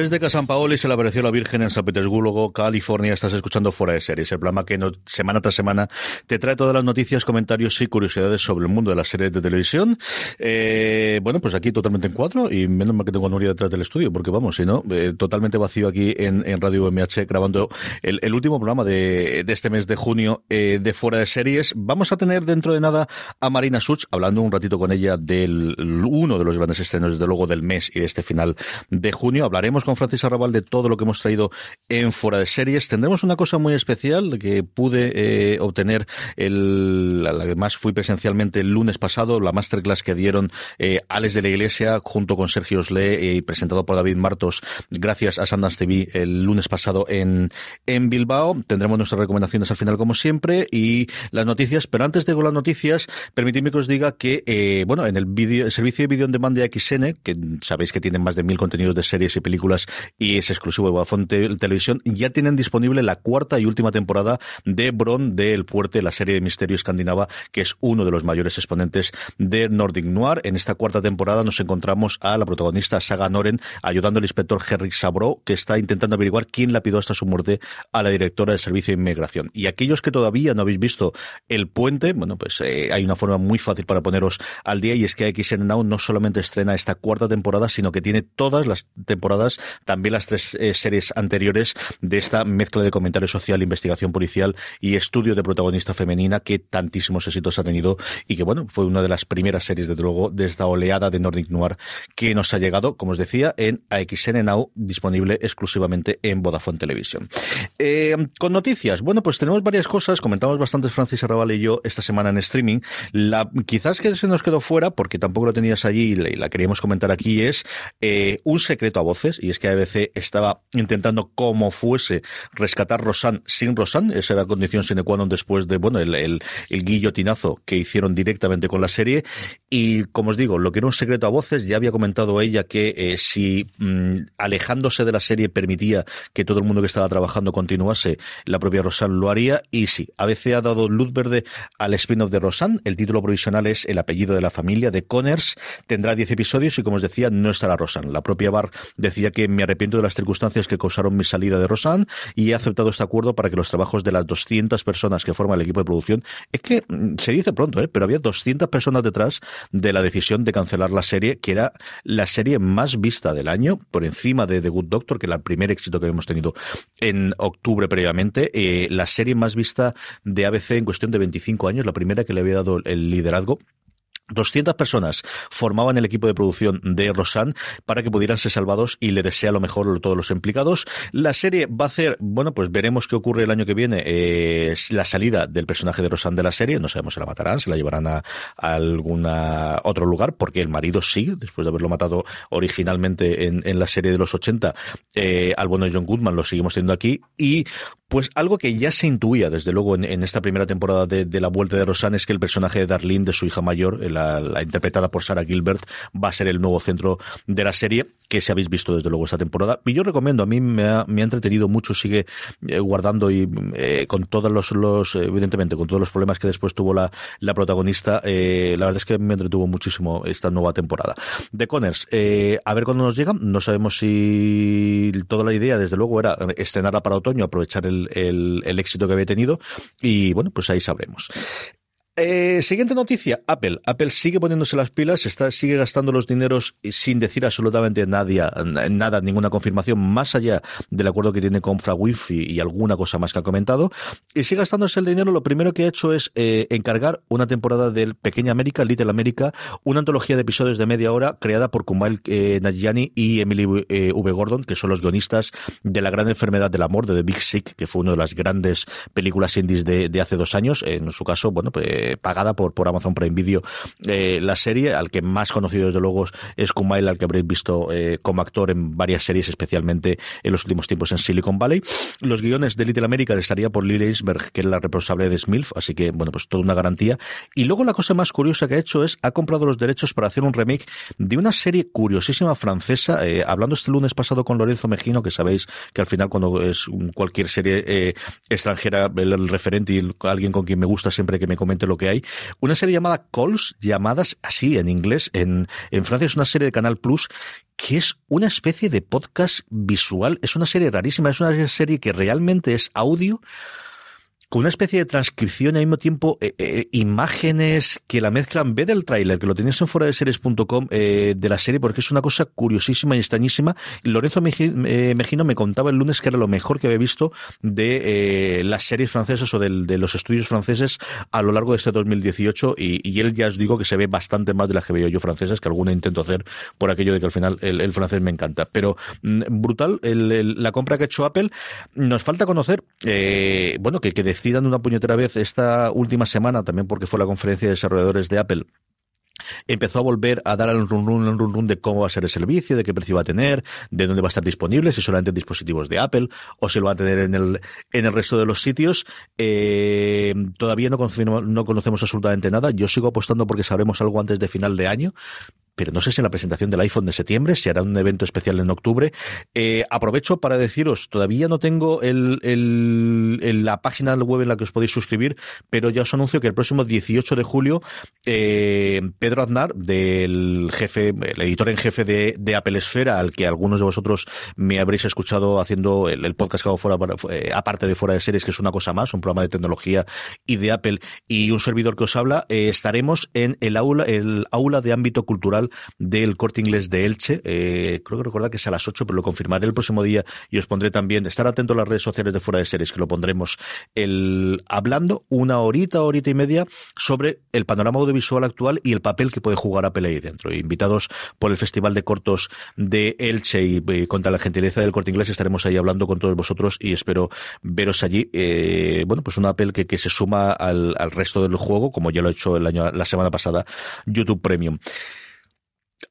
Desde San Paoli se le apareció la Virgen en San Petersburgo, California. Estás escuchando Fuera de Series, el programa que semana tras semana te trae todas las noticias, comentarios y curiosidades sobre el mundo de las series de televisión. Eh, bueno, pues aquí totalmente en cuatro y menos mal que tengo a Nuria detrás del estudio, porque vamos, si no, eh, totalmente vacío aquí en, Radio MH grabando el, último programa de, este mes de junio eh, de Fuera de Series. Vamos a tener dentro de nada a Marina Such, hablando un ratito con ella del uno de los grandes estrenos, desde luego, del mes y de este final de junio. Hablaremos con Francis Arrabal de todo lo que hemos traído en Fuera de Series. Tendremos una cosa muy especial que pude eh, obtener, el, además fui presencialmente el lunes pasado, la masterclass que dieron eh, Alex de la Iglesia junto con Sergio Osle eh, y presentado por David Martos gracias a Sundance TV el lunes pasado en, en Bilbao. Tendremos nuestras recomendaciones al final como siempre y las noticias, pero antes de las noticias, permitidme que os diga que, eh, bueno, en el, video, el servicio de video en demand de XN, que sabéis que tienen más de mil contenidos de series y películas y es exclusivo de Vodafone Televisión, ya tienen disponible la cuarta y última temporada de Bron de El Puerte, la serie de misterio escandinava, que es uno de los mayores exponentes de Nordic Noir. En esta cuarta temporada nos encontramos a la protagonista Saga Noren ayudando al inspector Henrik Sabro, que está intentando averiguar quién la pidió hasta su muerte a la directora del Servicio de Inmigración. Y aquellos que todavía no habéis visto El Puente, bueno, pues eh, hay una forma muy fácil para poneros al día y es que XN Now no solamente estrena esta cuarta temporada, sino que tiene todas las temporadas también las tres eh, series anteriores de esta mezcla de comentario social, investigación policial y estudio de protagonista femenina que tantísimos éxitos ha tenido y que, bueno, fue una de las primeras series, desde luego, de esta oleada de Nordic Noir que nos ha llegado, como os decía, en AXN Now, disponible exclusivamente en Vodafone Televisión. Eh, con noticias, bueno, pues tenemos varias cosas, comentamos bastantes Francis Arrabal y yo esta semana en streaming. La, quizás que se nos quedó fuera, porque tampoco lo tenías allí y la, queríamos comentar aquí, es eh, un secreto a voces, y es que ABC estaba intentando como fuese rescatar Rosan sin Rosan, esa era la condición sine qua non después de, bueno, el, el, guillotinazo que hicieron directamente con la serie, y como os digo, lo que era un secreto a voces, ya había comentado ella que eh, si mm, alejándose de la serie permitía que todo el mundo que estaba trabajando continuase, la propia Rosan lo haría, y sí, ABC ha dado luz verde al spin-off de Rosan, el título provisional es El apellido de la familia de Connors, tendrá 10 episodios y como os decía, no estará Rosan. La propia Bar decía que me arrepiento de las circunstancias que causaron mi salida de Rosan y he aceptado este acuerdo para que los trabajos de las 200 personas que forman el equipo de producción, es que mm, se dice pronto, ¿eh? pero había 200 personas detrás de la decisión de cancelar la serie, que era la serie más vista del año, por encima de The Good Doctor, que era el primer éxito que habíamos tenido en octubre previamente, eh, la serie más vista de ABC en cuestión de 25 años, la primera que le había dado el liderazgo 200 personas formaban el equipo de producción de Rosan para que pudieran ser salvados y le desea lo mejor a todos los implicados. La serie va a hacer, bueno, pues veremos qué ocurre el año que viene. Eh, la salida del personaje de Rosan de la serie, no sabemos si la matarán, se la llevarán a, algún otro lugar, porque el marido sí, después de haberlo matado originalmente en, la serie de los 80, eh, al bueno John Goodman lo seguimos teniendo aquí y Pues algo que ya se intuía, desde luego, en, esta primera temporada de, La Vuelta de Rosanne, es que el personaje de Darlene, de su hija mayor, la, interpretada por Sarah Gilbert, va a ser el nuevo centro de la serie, que si habéis visto desde luego esta temporada. Y yo recomiendo, a mí me ha, entretenido mucho, sigue eh, guardando y eh, con todos los, los, evidentemente, con todos los problemas que después tuvo la, la protagonista, eh, la verdad es que me entretuvo muchísimo esta nueva temporada. De Connors, a ver cuándo nos llegan, no sabemos si toda la idea, desde luego, era estrenarla para otoño, aprovechar el, el, éxito que había tenido y bueno, pues ahí sabremos. Eh, siguiente noticia, Apple. Apple sigue poniéndose las pilas, está, sigue gastando los dineros sin decir absolutamente nada, nada, ninguna confirmación, más allá del acuerdo que tiene con FraWiFi y alguna cosa más que ha comentado. Y sigue gastándose el dinero. Lo primero que ha hecho es eh, encargar una temporada del Pequeña América, Little America, una antología de episodios de media hora creada por Kumail eh, y Emily eh, V. Gordon, que son los guionistas de La Gran Enfermedad del Amor, de The Big Sick, que fue una de las grandes películas indies de, de hace dos años. En su caso, bueno, pues pagada por, por Amazon Prime Video eh, la serie, al que más conocido desde luego es Kumail, al que habréis visto eh, como actor en varias series, especialmente en los últimos tiempos en Silicon Valley. Los guiones de Little America estaría por Lily Eisberg, que es la responsable de Smilf, así que, bueno, pues toda una garantía. Y luego la cosa más curiosa que ha hecho es, ha comprado los derechos para hacer un remake de una serie curiosísima francesa, eh, hablando este lunes pasado con Lorenzo Mejino, que sabéis que al final cuando es cualquier serie extranjera, el, referente y alguien con quien me gusta siempre que me comente lo hay. Una serie llamada Calls, llamadas así en inglés. En, en Francia es una serie de Canal Plus que es una especie de podcast visual. Es una serie rarísima, es una serie que realmente es audio con una especie de transcripción y al mismo tiempo eh, eh, imágenes que la mezclan. Ve del tráiler, que lo tenéis en fuera de series.com eh, de la serie, porque es una cosa curiosísima y extrañísima. Lorenzo Mejino me contaba el lunes que era lo mejor que había visto de las series francesas o de los estudios franceses a lo largo de este 2018 y, él ya os digo que se ve bastante más de las que veo yo francesas, que alguna intento hacer por aquello de que al final el, francés me encanta. Pero mm, brutal la compra que ha hecho Apple. Nos falta conocer, bueno, que, que decidan una puñetera vez esta última semana, también porque fue la conferencia de desarrolladores de Apple, empezó a volver a dar el run run, run run de cómo va a ser el servicio, de qué precio va a tener, de dónde va a estar disponible, si solamente en dispositivos de Apple o si lo va a tener en el, en el resto de los sitios. Eh, todavía no no conocemos absolutamente nada. Yo sigo apostando porque sabremos algo antes de final de año, pero no sé si en la presentación del iPhone de septiembre, si hará un evento especial en octubre. Eh, aprovecho para deciros, todavía no tengo el, el, la página web en la que os podéis suscribir, pero ya os anuncio que el próximo 18 de julio, eh, Pedro Aznar, del jefe, el editor en jefe de, de, Apple Esfera, al que algunos de vosotros me habréis escuchado haciendo el, podcast que hago fuera, eh, aparte de fuera de series, que es una cosa más, un programa de tecnología y de Apple, y un servidor que os habla, eh, estaremos en el aula, el aula de ámbito cultural del corte inglés de Elche. Eh, creo que recordar que es a las 8, pero lo confirmaré el próximo día y os pondré también, estar atento a las redes sociales de Fuera de Series, que lo pondremos el, hablando una horita, horita y media sobre el panorama audiovisual actual y el papel que puede jugar Apple ahí dentro. Invitados por el Festival de Cortos de Elche y, y contra la gentileza del corte inglés estaremos ahí hablando con todos vosotros y espero veros allí. Eh, bueno, pues un Apple que, se suma al, al resto del juego, como ya lo he hecho el año, la semana pasada, YouTube Premium.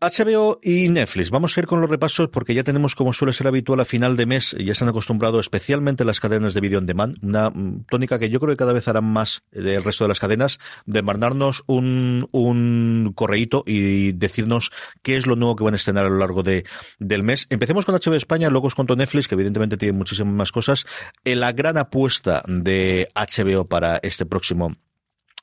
HBO y Netflix. Vamos a ir con los repasos porque ya tenemos, como suele ser habitual, a final de mes, ya se han acostumbrado especialmente las cadenas de video on demand, una mm, tónica que yo creo que cada vez harán más el resto de las cadenas, de mandarnos un, un correíto y decirnos qué es lo nuevo que van a estrenar a lo largo de, del mes. Empecemos con HBO España, luego os cuento Netflix, que evidentemente tiene muchísimas más cosas. La gran apuesta de HBO para este próximo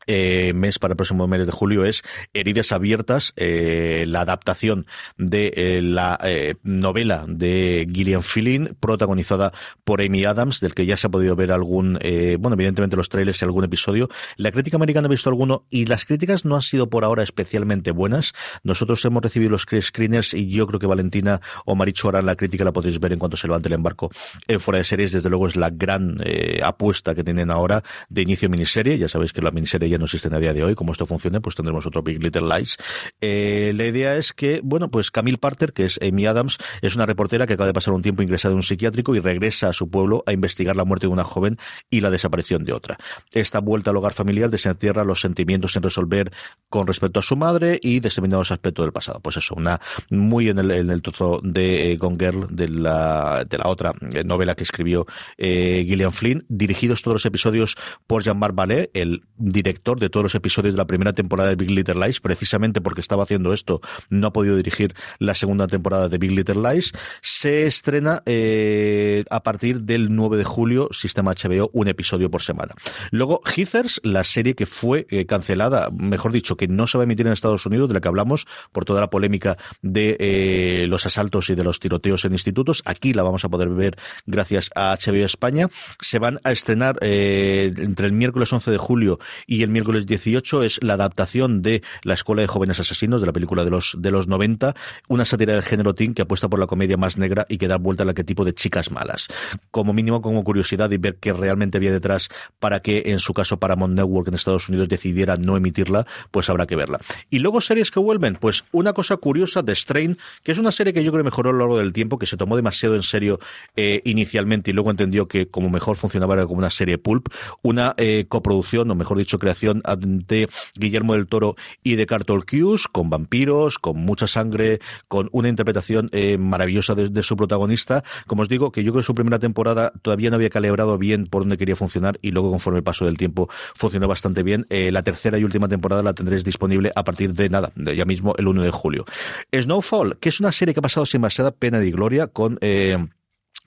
eh, mes para el próximo mes de julio es Heridas Abiertas, eh, la adaptación de eh, la novela de Gillian Flynn, protagonizada por Amy Adams, del que ya se ha podido ver algún, bueno, evidentemente los trailers y algún episodio. La crítica americana ha visto alguno y las críticas no han sido por ahora especialmente buenas. Nosotros hemos recibido los screeners y yo creo que Valentina o Maricho harán la crítica, la podéis ver en cuanto se levante el embarco en fuera de series. Desde luego es la gran apuesta que tienen ahora de inicio miniserie. Ya sabéis que la miniserie ya ya no existen a día de hoy. Como esto funcione, pues tendremos otro Big Little Lies. Eh, la idea es que, bueno, pues Camille Parter, que es Amy Adams, es una reportera que acaba de pasar un tiempo ingresada en un psiquiátrico y regresa a su pueblo a investigar la muerte de una joven y la desaparición de otra. Esta vuelta al hogar familiar desentierra los sentimientos sin resolver con respecto a su madre y determinados aspectos del pasado. Pues eso, una muy en el, trozo de eh, Gone Girl, de la, de la otra eh, novela que escribió eh, Gillian Flynn, dirigidos todos los episodios por Jean-Marc Ballet, el director de todos los episodios de la primera temporada de Big Little Lies, precisamente porque estaba haciendo esto, no ha podido dirigir la segunda temporada de Big Little Lies. Se estrena eh, a partir del 9 de julio, sistema HBO, un episodio por semana. Luego, Heathers, la serie que fue eh, cancelada, mejor dicho, que no se va a emitir en Estados Unidos, de la que hablamos por toda la polémica de eh, los asaltos y de los tiroteos en institutos. Aquí la vamos a poder ver gracias a HBO España. Se van a estrenar eh, entre el miércoles 11 de julio y el miércoles 18 es la adaptación de La Escuela de Jóvenes Asesinos, de la película de los, de los 90, una sátira del género teen que apuesta por la comedia más negra y que da vuelta al arquetipo de chicas malas. Como mínimo, como curiosidad y ver qué realmente había detrás para que, en su caso, Paramount Network en Estados Unidos decidiera no emitirla, pues habrá que verla. Y luego series que vuelven, pues una cosa curiosa de Strain, que es una serie que yo creo mejoró a lo largo del tiempo, que se tomó demasiado en serio eh, inicialmente y luego entendió que como mejor funcionaba era como una serie pulp, una eh, coproducción, o mejor dicho, creación de Guillermo del Toro y de Cartol Cuse, con vampiros, con mucha sangre, con una interpretación eh, maravillosa de, su protagonista. Como os digo, que yo creo que su primera temporada todavía no había calibrado bien por dónde quería funcionar y luego conforme el paso del tiempo funcionó bastante bien. Eh, la tercera y última temporada la tendréis disponible a partir de nada, de ya mismo el 1 de julio. Snowfall, que es una serie que ha pasado sin demasiada pena y gloria con... Eh,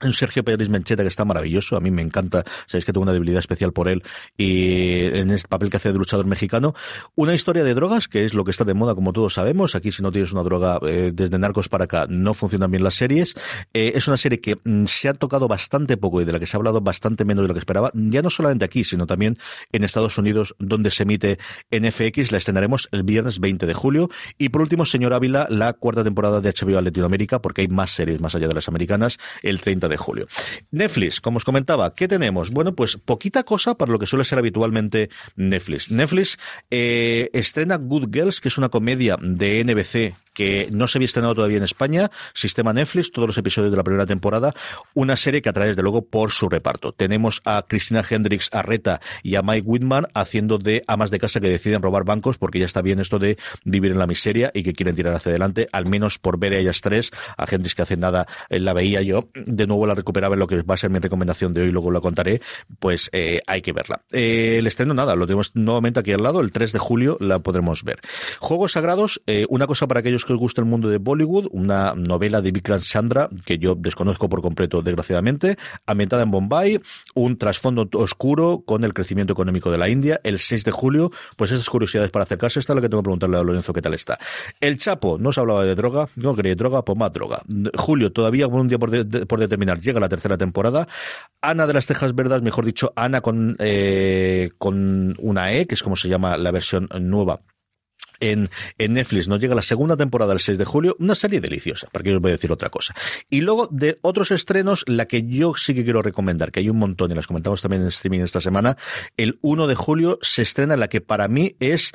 un Sergio Pérez Mencheta que está maravilloso, a mí me encanta, sabéis que tengo una debilidad especial por él y en este papel que hace de luchador mexicano. Una historia de drogas, que es lo que está de moda como todos sabemos, aquí si no tienes una droga eh, desde Narcos para acá no funcionan bien las series. Eh, es una serie que mm, se ha tocado bastante poco y de la que se ha hablado bastante menos de lo que esperaba, ya no solamente aquí, sino también en Estados Unidos donde se emite en FX, la estrenaremos el viernes 20 de julio. Y por último, señor Ávila, la cuarta temporada de HBO Latinoamérica, porque hay más series más allá de las americanas, el 30 de julio. Netflix, como os comentaba, ¿qué tenemos? Bueno, pues poquita cosa para lo que suele ser habitualmente Netflix. Netflix eh, estrena Good Girls, que es una comedia de NBC que no se había estrenado todavía en España, sistema Netflix, todos los episodios de la primera temporada, una serie que atrae desde luego por su reparto. Tenemos a Cristina Hendricks Arreta y a Mike Whitman haciendo de amas de casa que deciden robar bancos porque ya está bien esto de vivir en la miseria y que quieren tirar hacia adelante, al menos por ver a ellas tres, a Hendricks que hace nada eh, la veía yo, de nuevo la recuperaba en lo que va a ser mi recomendación de hoy, luego lo contaré, pues eh, hay que verla. Eh, el estreno nada, lo tenemos nuevamente aquí al lado, el 3 de julio la podremos ver. Juegos Sagrados, una cosa para aquellos que os gusta el mundo de Bollywood, una novela de Vikram Chandra, que yo desconozco por completo, desgraciadamente, ambientada en Bombay, un trasfondo oscuro con el crecimiento económico de la India, el 6 de julio, pues esas curiosidades para acercarse, esta es la que tengo que preguntarle a Lorenzo qué tal está. El Chapo, no se hablaba de droga, no quería droga, pues más droga. Julio, todavía un día por, por determinar, llega la tercera temporada. Ana de las Tejas Verdes, mejor dicho, Ana con, eh, con una E, que es como se llama la versión nueva en, Netflix. Nos llega la segunda temporada el 6 de julio, una serie deliciosa, para que os voy a decir otra cosa. Y luego de otros estrenos, la que yo sí que quiero recomendar, que hay un montón y las comentamos también en streaming esta semana, el 1 de julio se estrena la que para mí es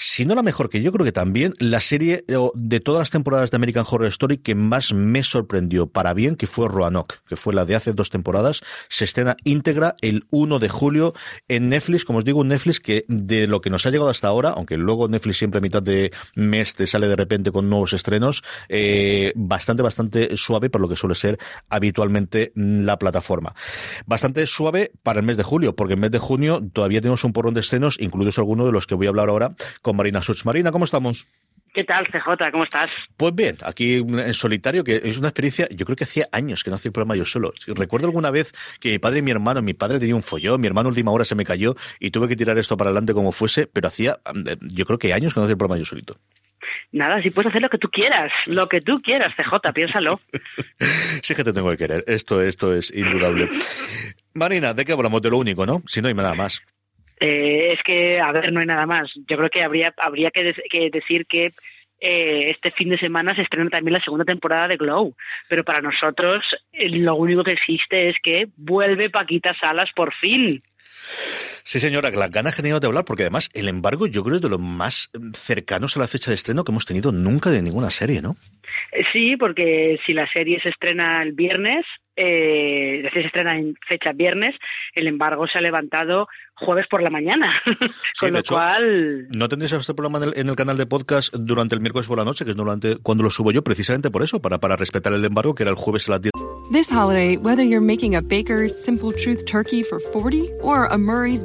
si no la mejor, que yo creo que también la serie de todas las temporadas de American Horror Story que más me sorprendió para bien, que fue Roanoke, que fue la de hace dos temporadas, se estrena íntegra el 1 de julio en Netflix, como os digo, un Netflix que de lo que nos ha llegado hasta ahora, aunque luego Netflix siempre a mitad de mes te sale de repente con nuevos estrenos, eh, bastante, bastante suave por lo que suele ser habitualmente la plataforma. Bastante suave para el mes de julio, porque en mes de junio todavía tenemos un porrón de estrenos, incluidos algunos de los que voy a hablar ahora, con Marina Such. Marina, ¿cómo estamos? ¿Qué tal, CJ? ¿Cómo estás? Pues bien, aquí en solitario, que es una experiencia, yo creo que hacía años que no hacía el programa yo solo. Recuerdo alguna vez que mi padre y mi hermano, mi padre tenía un follón, mi hermano última hora se me cayó y tuve que tirar esto para adelante como fuese, pero hacía, yo creo que años que no hacía el programa yo solito. Nada, si puedes hacer lo que tú quieras, lo que tú quieras, CJ, piénsalo. sí que te tengo que querer, esto, esto es indudable. Marina, ¿de qué hablamos? De lo único, ¿no? Si no hay nada más. Eh, es que, a ver, no hay nada más. Yo creo que habría, habría que, de que decir que eh, este fin de semana se estrena también la segunda temporada de Glow. Pero para nosotros eh, lo único que existe es que vuelve Paquita Salas por fin. Sí, señora, las ganas que he tenido de hablar, porque además el embargo yo creo es de los más cercanos a la fecha de estreno que hemos tenido nunca de ninguna serie, ¿no? Eh, sí, porque si la serie se estrena el viernes, eh, es decir, se estrena en fecha viernes, el embargo se ha levantado jueves por la mañana. Con lo cual. No tendréis este programa en el, canal de podcast durante el miércoles por la noche, que es cuando lo subo yo, precisamente por eso, para, para respetar el embargo, que era el jueves a las 10. This holiday, whether you're making a Baker's Simple Truth turkey for 40 or a Murray's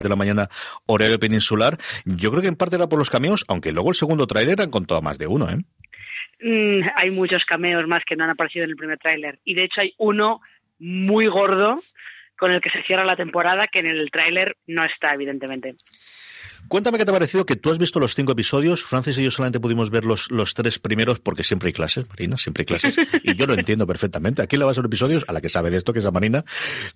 de la mañana horario peninsular. Yo creo que en parte era por los cameos, aunque luego el segundo tráiler eran con todo más de uno, ¿eh? Mm, hay muchos cameos más que no han aparecido en el primer tráiler. Y de hecho hay uno muy gordo con el que se cierra la temporada que en el tráiler no está, evidentemente. Cuéntame qué te ha parecido que tú has visto los cinco episodios. Francis y yo solamente pudimos ver los, los tres primeros porque siempre hay clases, Marina, siempre hay clases. Y yo lo entiendo perfectamente. Aquí le vas a ver episodios a la que sabe de esto, que es a Marina.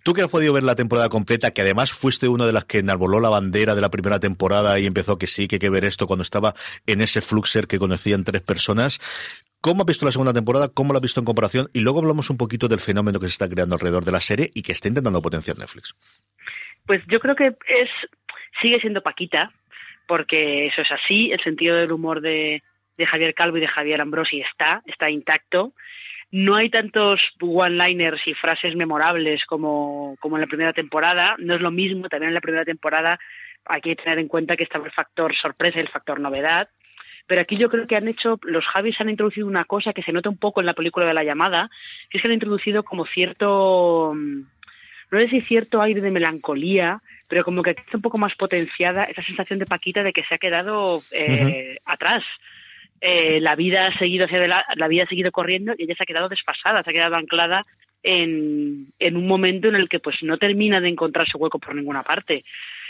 Tú que has podido ver la temporada completa, que además fuiste una de las que enarboló la bandera de la primera temporada y empezó que sí, que hay que ver esto cuando estaba en ese fluxer que conocían tres personas. ¿Cómo has visto la segunda temporada? ¿Cómo la has visto en comparación? Y luego hablamos un poquito del fenómeno que se está creando alrededor de la serie y que está intentando potenciar Netflix. Pues yo creo que es sigue siendo Paquita, porque eso es así, el sentido del humor de, Javier Calvo y de Javier Ambrosi está, está intacto. No hay tantos one-liners y frases memorables como, como en la primera temporada, no es lo mismo, también en la primera temporada hay que tener en cuenta que estaba el factor sorpresa y el factor novedad. Pero aquí yo creo que han hecho, los Javis han introducido una cosa que se nota un poco en la película de la llamada, que es que han introducido como cierto, no sé si cierto aire de melancolía, pero como que está un poco más potenciada esa sensación de Paquita de que se ha quedado eh, atrás. Eh, la vida ha seguido hacia la vida ha seguido corriendo y ella se ha quedado desfasada, se ha quedado anclada en, en un momento en el que pues no termina de encontrar su hueco por ninguna parte.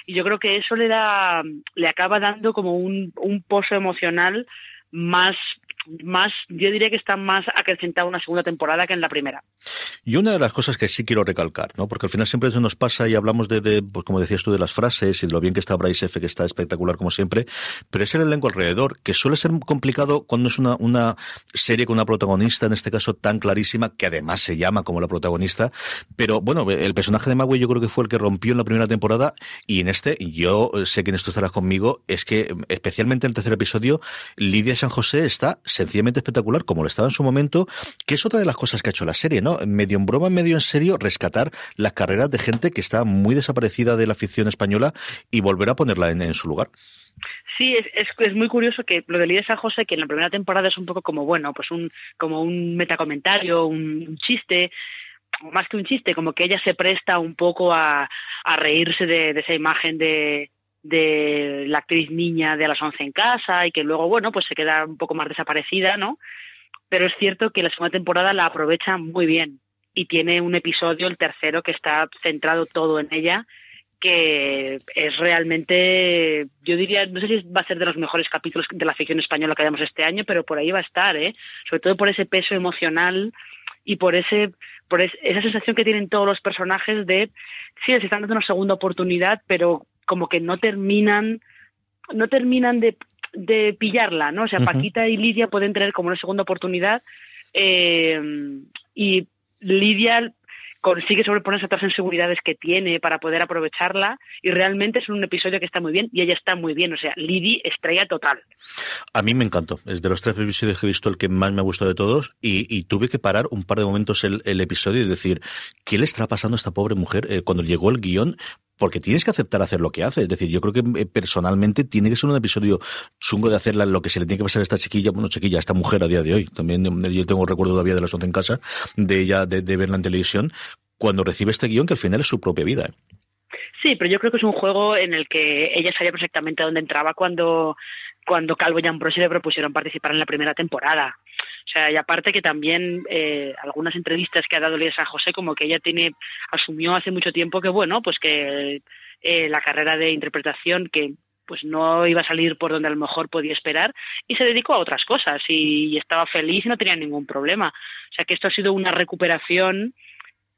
Y yo creo que eso le da, le acaba dando como un, un pozo emocional más más, yo diría que está más acrecentado una segunda temporada que en la primera. Y una de las cosas que sí quiero recalcar, ¿no? Porque al final siempre eso nos pasa y hablamos de, pues como decías tú, de las frases y de lo bien que está Bryce F, que está espectacular como siempre, pero es el elenco alrededor, que suele ser complicado cuando es una, una serie con una protagonista, en este caso tan clarísima, que además se llama como la protagonista, pero bueno, el personaje de Magui yo creo que fue el que rompió en la primera temporada y en este, yo sé que en esto estarás conmigo, es que especialmente en el tercer episodio, Lidia San José está sencillamente espectacular, como lo estaba en su momento, que es otra de las cosas que ha hecho la serie, ¿no? Medio en broma, medio en serio, rescatar las carreras de gente que está muy desaparecida de la ficción española y volver a ponerla en, su lugar. Sí, es, es, muy curioso que lo de Lidia San José, que en la primera temporada es un poco como, bueno, pues un, como un metacomentario, un, un chiste, más que un chiste, como que ella se presta un poco a, a reírse de, esa imagen de, de la actriz niña de a las once en casa y que luego, bueno, pues se queda un poco más desaparecida, ¿no? Pero es cierto que la segunda temporada la aprovecha muy bien y tiene un episodio, el tercero, que está centrado todo en ella, que es realmente, yo diría, no sé si va a ser de los mejores capítulos de la ficción española que hayamos este año, pero por ahí va a estar, ¿eh? Sobre todo por ese peso emocional y por ese por esa sensación que tienen todos los personajes de sí les están dando una segunda oportunidad pero como que no terminan, no terminan de, de pillarla, ¿no? O sea, Paquita y Lidia pueden tener como una segunda oportunidad eh, y Lidia consigue sobreponerse a otras inseguridades que tiene para poder aprovecharla y realmente es un episodio que está muy bien y ella está muy bien, o sea, Lidi estrella total. A mí me encantó, es de los tres episodios que he visto el que más me ha gustado de todos y, tuve que parar un par de momentos el, episodio y decir, ¿qué le está pasando a esta pobre mujer? Eh, cuando llegó el guion, porque tienes que aceptar hacer lo que hace. Es decir, yo creo que eh, personalmente tiene que ser un episodio chungo de hacer lo que se le tiene que pasar a esta chiquilla, bueno, chiquilla, a esta mujer a día de hoy. También eh, yo tengo recuerdo todavía de las 11 en casa, de ella, de, verla en televisión, cuando recibe este guion que al final es su propia vida. Sí, pero yo creo que es un juego en el que ella sabía perfectamente dónde entraba cuando, cuando Calvo y Ambrosio le propusieron participar en la primera temporada. O sea, y aparte que también eh, algunas entrevistas que ha dado Lisa José, como que ella tiene, asumió hace mucho tiempo que bueno, pues que eh, la carrera de interpretación que pues no iba a salir por donde a lo mejor podía esperar y se dedicó a otras cosas y estaba feliz y no tenía ningún problema. O sea que esto ha sido una recuperación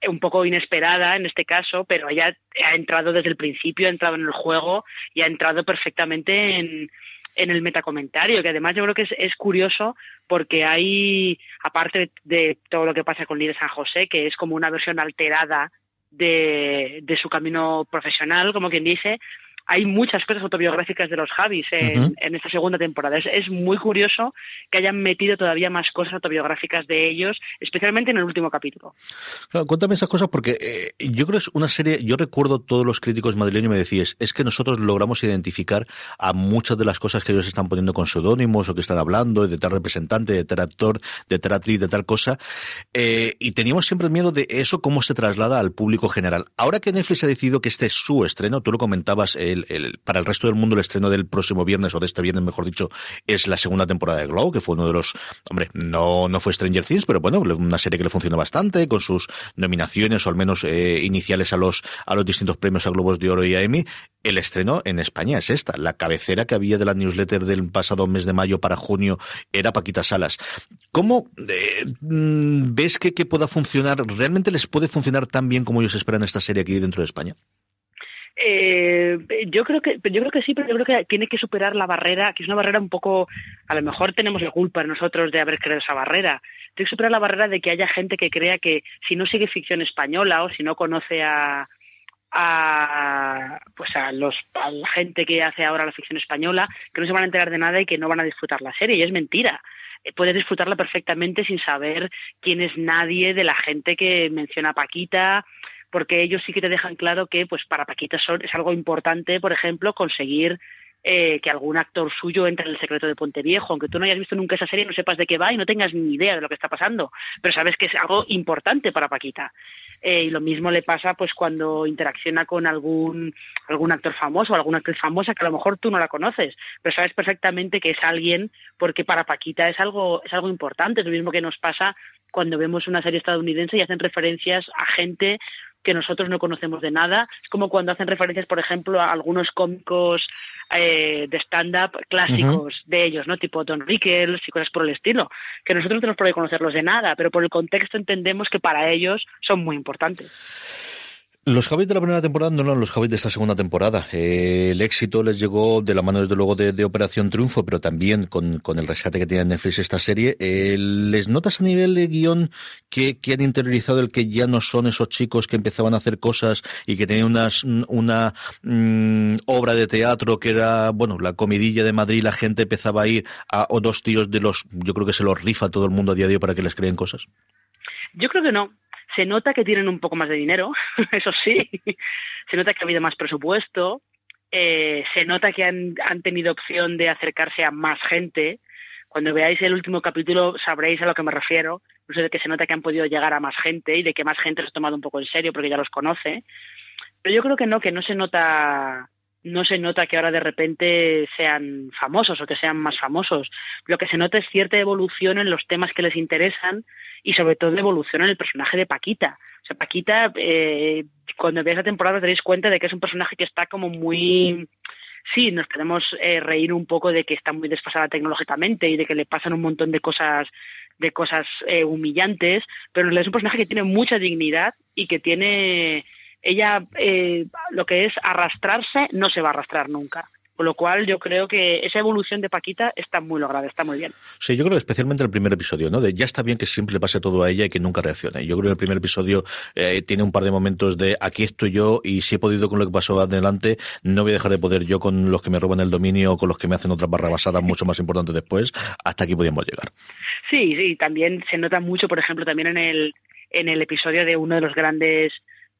un poco inesperada en este caso, pero ella ha entrado desde el principio, ha entrado en el juego y ha entrado perfectamente en, en el metacomentario, que además yo creo que es, curioso porque hay, aparte de todo lo que pasa con Lidia San José, que es como una versión alterada de, de su camino profesional, como quien dice, hay muchas cosas autobiográficas de los Javis en, esta segunda temporada. Es, muy curioso que hayan metido todavía más cosas autobiográficas de ellos, especialmente en el último capítulo. cuéntame esas cosas porque eh, yo creo que es una serie, yo recuerdo todos los críticos madrileños me decías, es que nosotros logramos identificar a muchas de las cosas que ellos están poniendo con seudónimos o que están hablando de tal representante, de tal actor, de tal actriz, de tal cosa, eh, y teníamos siempre el miedo de eso cómo se traslada al público general. Ahora que Netflix ha decidido que este es su estreno, tú lo comentabas, eh, para el resto del mundo el estreno del próximo viernes, o de este viernes mejor dicho, es la segunda temporada de Glow, que fue uno de los, hombre, no, no fue Stranger Things, pero bueno, una serie que le funcionó bastante, con sus nominaciones, o al menos eh, iniciales a los, a los distintos premios a Globos de Oro y a Emmy. El estreno en España es esta. La cabecera que había de la newsletter del pasado mes de mayo para junio era Paquita Salas. ¿Cómo eh, mm, ves que, que pueda funcionar? ¿Realmente les puede funcionar tan bien como ellos esperan esta serie aquí dentro de España? Eh, yo creo que yo creo que sí, pero yo creo que tiene que superar la barrera, que es una barrera un poco, a lo mejor tenemos la culpa nosotros de haber creado esa barrera. Tiene que superar la barrera de que haya gente que crea que si no sigue ficción española o si no conoce a, a pues a los a la gente que hace ahora la ficción española que no se van a enterar de nada y que no van a disfrutar la serie y es mentira eh, puedes disfrutarla perfectamente sin saber quién es nadie de la gente que menciona Paquita porque ellos sí que te dejan claro que pues para Paquita es algo importante, por ejemplo, conseguir eh, que algún actor suyo entre en el secreto de Ponte Viejo, aunque tú no hayas visto nunca esa serie, no sepas de qué va y no tengas ni idea de lo que está pasando, pero sabes que es algo importante para Paquita. Eh, y lo mismo le pasa pues cuando interacciona con algún, algún actor famoso o alguna actriz famosa que a lo mejor tú no la conoces, pero sabes perfectamente que es alguien porque para Paquita es algo, es algo importante. Es lo mismo que nos pasa cuando vemos una serie estadounidense y hacen referencias a gente que nosotros no conocemos de nada. Es como cuando hacen referencias, por ejemplo, a algunos cómicos eh, de stand-up clásicos de ellos, ¿no? Tipo Don Rickles y cosas por el estilo, que nosotros no tenemos por qué conocerlos de nada, pero por el contexto entendemos que para ellos son muy importantes. Los Javis de la primera temporada no eran los Javis de esta segunda temporada. Eh, el éxito les llegó de la mano, desde luego, de, Operación Triunfo, pero también con, el rescate que tiene Netflix esta serie. Eh, ¿Les notas a nivel de guion que, han interiorizado el que ya no son esos chicos que empezaban a hacer cosas y que tenían una mm, obra de teatro que era, bueno, la comidilla de Madrid, la gente empezaba a ir a o dos tíos de los, yo creo que se los rifa todo el mundo a día de hoy para que les creen cosas? Yo creo que no. Se nota que tienen un poco más de dinero, eso sí. Se nota que ha habido más presupuesto. Eh, se nota que han, tenido opción de acercarse a más gente. Cuando veáis el último capítulo sabréis a lo que me refiero. Sé de que se nota que han podido llegar a más gente y de que más gente se ha tomado un poco en serio porque ya los conoce. Pero yo creo que no, que no se nota no se nota que ahora de repente sean famosos o que sean más famosos. Lo que se nota es cierta evolución en los temas que les interesan y sobre todo evolución en el personaje de Paquita. O sea, Paquita, eh, cuando veáis la temporada os daréis cuenta de que es un personaje que está como muy... Sí, nos podemos eh, reír un poco de que está muy desfasada tecnológicamente y de que le pasan un montón de cosas de cosas eh, humillantes, pero es un personaje que tiene mucha dignidad y que tiene ella lo que es arrastrarse no se va a arrastrar nunca. Con lo cual yo creo que esa evolución de Paquita está muy lograda, está muy bien. Sí, yo creo especialmente el primer episodio, ¿no? De ya está bien que siempre le pase todo a ella y que nunca reaccione. Yo creo que el primer episodio eh, tiene un par de momentos de aquí estoy yo y si he podido con lo que pasó adelante, no voy a dejar de poder yo con los que me roban el dominio o con los que me hacen otras barrabasadas mucho más importantes después. Hasta aquí podíamos llegar. Sí, sí, también se nota mucho, por ejemplo, también en el, en el episodio de uno de los grandes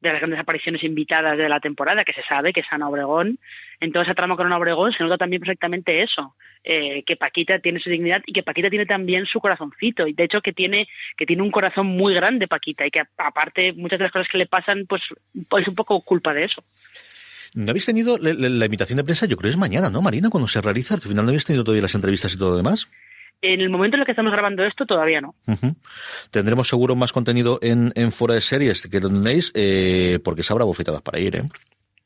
de las grandes apariciones invitadas de la temporada, que se sabe que es Ana Obregón. En toda esa trama con Ana Obregón se nota también perfectamente eso, eh, que Paquita tiene su dignidad y que Paquita tiene también su corazoncito. Y de hecho que tiene, que tiene un corazón muy grande Paquita y que aparte muchas de las cosas que le pasan, pues, es un poco culpa de eso. ¿No habéis tenido la, invitación de prensa? Yo creo que es mañana, ¿no, Marina? Cuando se realiza. Al final no habéis tenido todavía las entrevistas y todo lo demás. En el momento en el que estamos grabando esto, todavía no. Tendremos seguro más contenido en, en fuera de series que lo tenéis, eh, porque se habrá bofetadas para ir, ¿eh?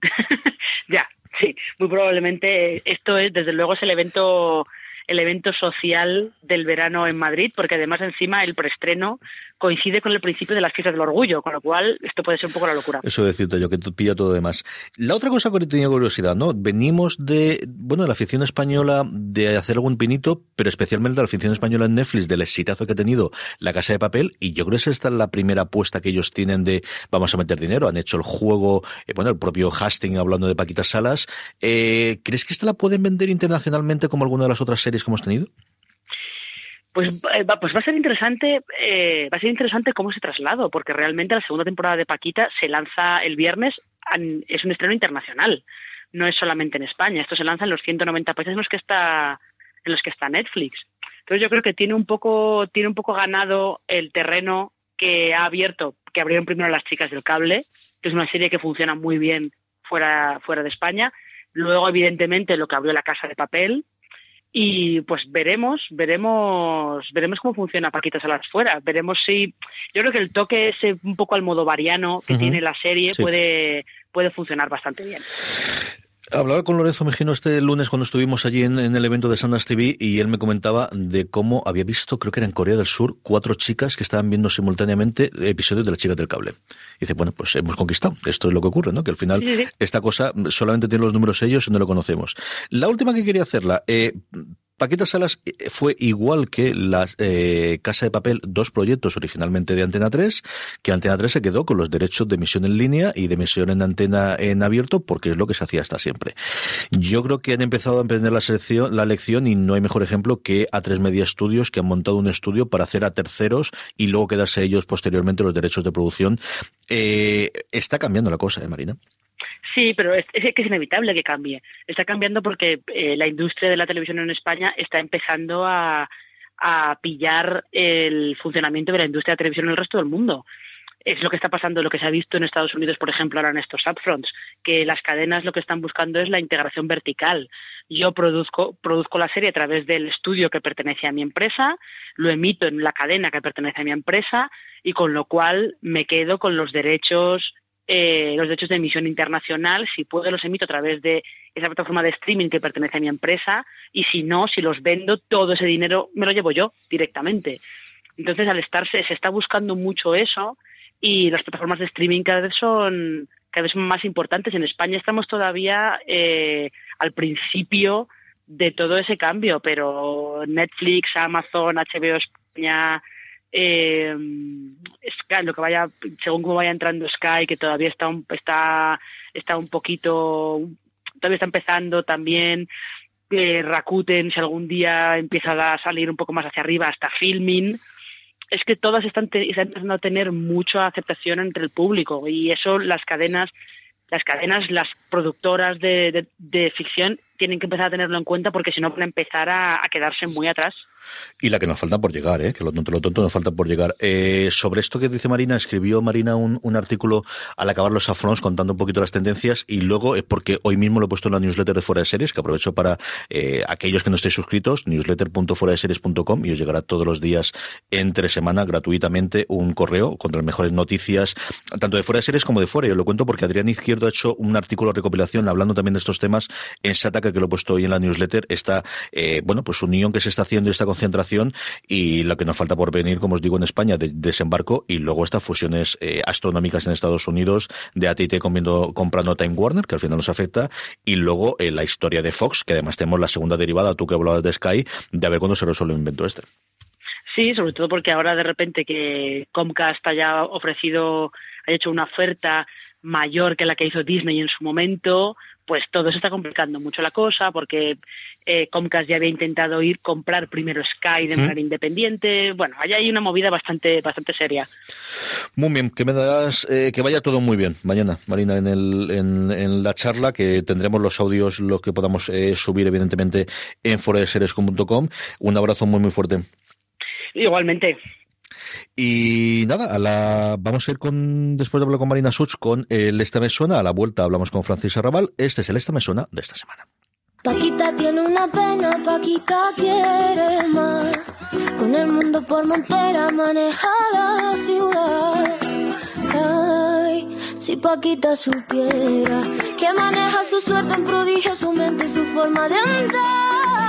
ya, sí, muy probablemente esto es, desde luego, es el evento el evento social del verano en Madrid, porque además encima el preestreno coincide con el principio de las fiestas del orgullo, con lo cual esto puede ser un poco la locura. Eso decirte yo, que pilla todo demás. La otra cosa que tenía curiosidad, ¿no? Venimos de, bueno, de la afición española de hacer algún pinito, pero especialmente de la afición española en Netflix, del exitazo que ha tenido La Casa de Papel, y yo creo que esta es la primera apuesta que ellos tienen de vamos a meter dinero. Han hecho el juego, eh, bueno, el propio Hastings hablando de Paquita Salas. Eh, ¿Crees que esta la pueden vender internacionalmente como alguna de las otras series que hemos tenido? Pues, eh, pues va a ser interesante, eh, va a ser interesante cómo se traslado, porque realmente la segunda temporada de Paquita se lanza el viernes, es un estreno internacional, no es solamente en España, esto se lanza en los 190 países en los que está en los que está Netflix. Entonces yo creo que tiene un poco tiene un poco ganado el terreno que ha abierto, que abrieron primero las chicas del cable, que es una serie que funciona muy bien fuera fuera de España. Luego, evidentemente, lo que abrió la Casa de Papel, y pues veremos, veremos, veremos cómo funciona Paquita Salas fuera, veremos si, yo creo que el toque ese un poco al modo variano que tiene la serie puede, puede funcionar bastante bien. Hablaba con Lorenzo Mejino este lunes cuando estuvimos allí en, el evento de Sundance TV y él me comentaba de cómo había visto, creo que era en Corea del Sur, cuatro chicas que estaban viendo simultáneamente episodios de las chicas del cable. Y dice, bueno, pues hemos conquistado. Esto es lo que ocurre, ¿no? Que al final esta cosa solamente tiene los números ellos y no lo conocemos. La última que quería hacerla, eh, Paquita Salas eh, fue igual que la eh, Casa de Papel, dos proyectos originalmente de Antena 3, que Antena 3 se quedó con los derechos de emisión en línea y de emisión en antena en abierto, porque es lo que se hacía hasta siempre. Yo creo que han empezado a emprender la, selección, la lección y no hay mejor ejemplo que A3 Media Studios, que han montado un estudio para hacer a terceros y luego quedarse ellos posteriormente los derechos de producción. Eh, está cambiando la cosa, ¿eh, Marina? Sí, pero es, que es inevitable que cambie. Está cambiando porque eh, la industria de la televisión en España está empezando a, pillar el funcionamiento de la industria de televisión en el resto del mundo. Es lo que está pasando, lo que se ha visto en Estados Unidos, por ejemplo, ahora en estos upfronts, que las cadenas lo que están buscando es la integración vertical. Yo produzco, produzco la serie a través del estudio que pertenece a mi empresa, lo emito en la cadena que pertenece a mi empresa y con lo cual me quedo con los derechos eh, los derechos de emisión internacional, si puedo los emito a través de esa plataforma de streaming que pertenece a mi empresa y si no, si los vendo, todo ese dinero me lo llevo yo directamente. Entonces, al estarse, se está buscando mucho eso y las plataformas de streaming cada vez son cada vez más importantes. En España estamos todavía eh, al principio de todo ese cambio, pero Netflix, Amazon, HBO España, eh, Sky, lo que vaya, según cómo vaya entrando Sky, que todavía está un, está, está un poquito, todavía está empezando también, eh, Rakuten, si algún día empieza a salir un poco más hacia arriba, hasta Filming, es que todas están, empezando a tener mucha aceptación entre el público y eso las cadenas, las cadenas, las productoras de, ficción tienen que empezar a tenerlo en cuenta porque si no van a empezar a quedarse muy atrás. Y la que nos falta por llegar, ¿eh? que lo tonto, lo tonto nos falta por llegar. Eh, sobre esto que dice Marina, escribió Marina un, un artículo al acabar los afrons contando un poquito las tendencias y luego es porque hoy mismo lo he puesto en la newsletter de Fuera de Series, que aprovecho para eh, aquellos que no estéis suscritos, newsletter.fueradeseries.com y os llegará todos los días entre semana gratuitamente un correo con las mejores noticias, tanto de Fuera de Series como de Fuera. Yo lo cuento porque Adrián Izquierdo ha hecho un artículo de recopilación hablando también de estos temas en Sataka, que lo he puesto hoy en la newsletter. Está, eh, bueno, pues unión que se está haciendo esta concentración y lo que nos falta por venir, como os digo, en España, de desembarco y luego estas fusiones eh, astronómicas en Estados Unidos de AT&T comprando Time Warner, que al final nos afecta, y luego eh, la historia de Fox, que además tenemos la segunda derivada, tú que hablabas de Sky, de a ver cuándo se resuelve el invento este. Sí, sobre todo porque ahora de repente que Comcast haya ofrecido haya hecho una oferta mayor que la que hizo Disney en su momento, pues todo se está complicando mucho la cosa porque eh, Comcast ya había intentado ir comprar primero Sky de manera independiente. Bueno, allá hay una movida bastante bastante seria. Muy bien, que me das eh, que vaya todo muy bien mañana, Marina, en, el, en, la charla que tendremos los audios, los que podamos eh, subir evidentemente en foreserescom.com. Un abrazo muy muy fuerte. Igualmente. Y nada, a la, vamos a ir con, después de hablar con Marina Such, con el Esta Me Suena. A la vuelta hablamos con Francis Arrabal. Este es el Esta Me Suena de esta semana. Paquita tiene una pena, Paquita quiere más. Con el mundo por montera maneja la ciudad. Ay, si Paquita supiera que maneja su suerte en prodigio, su mente y su forma de andar.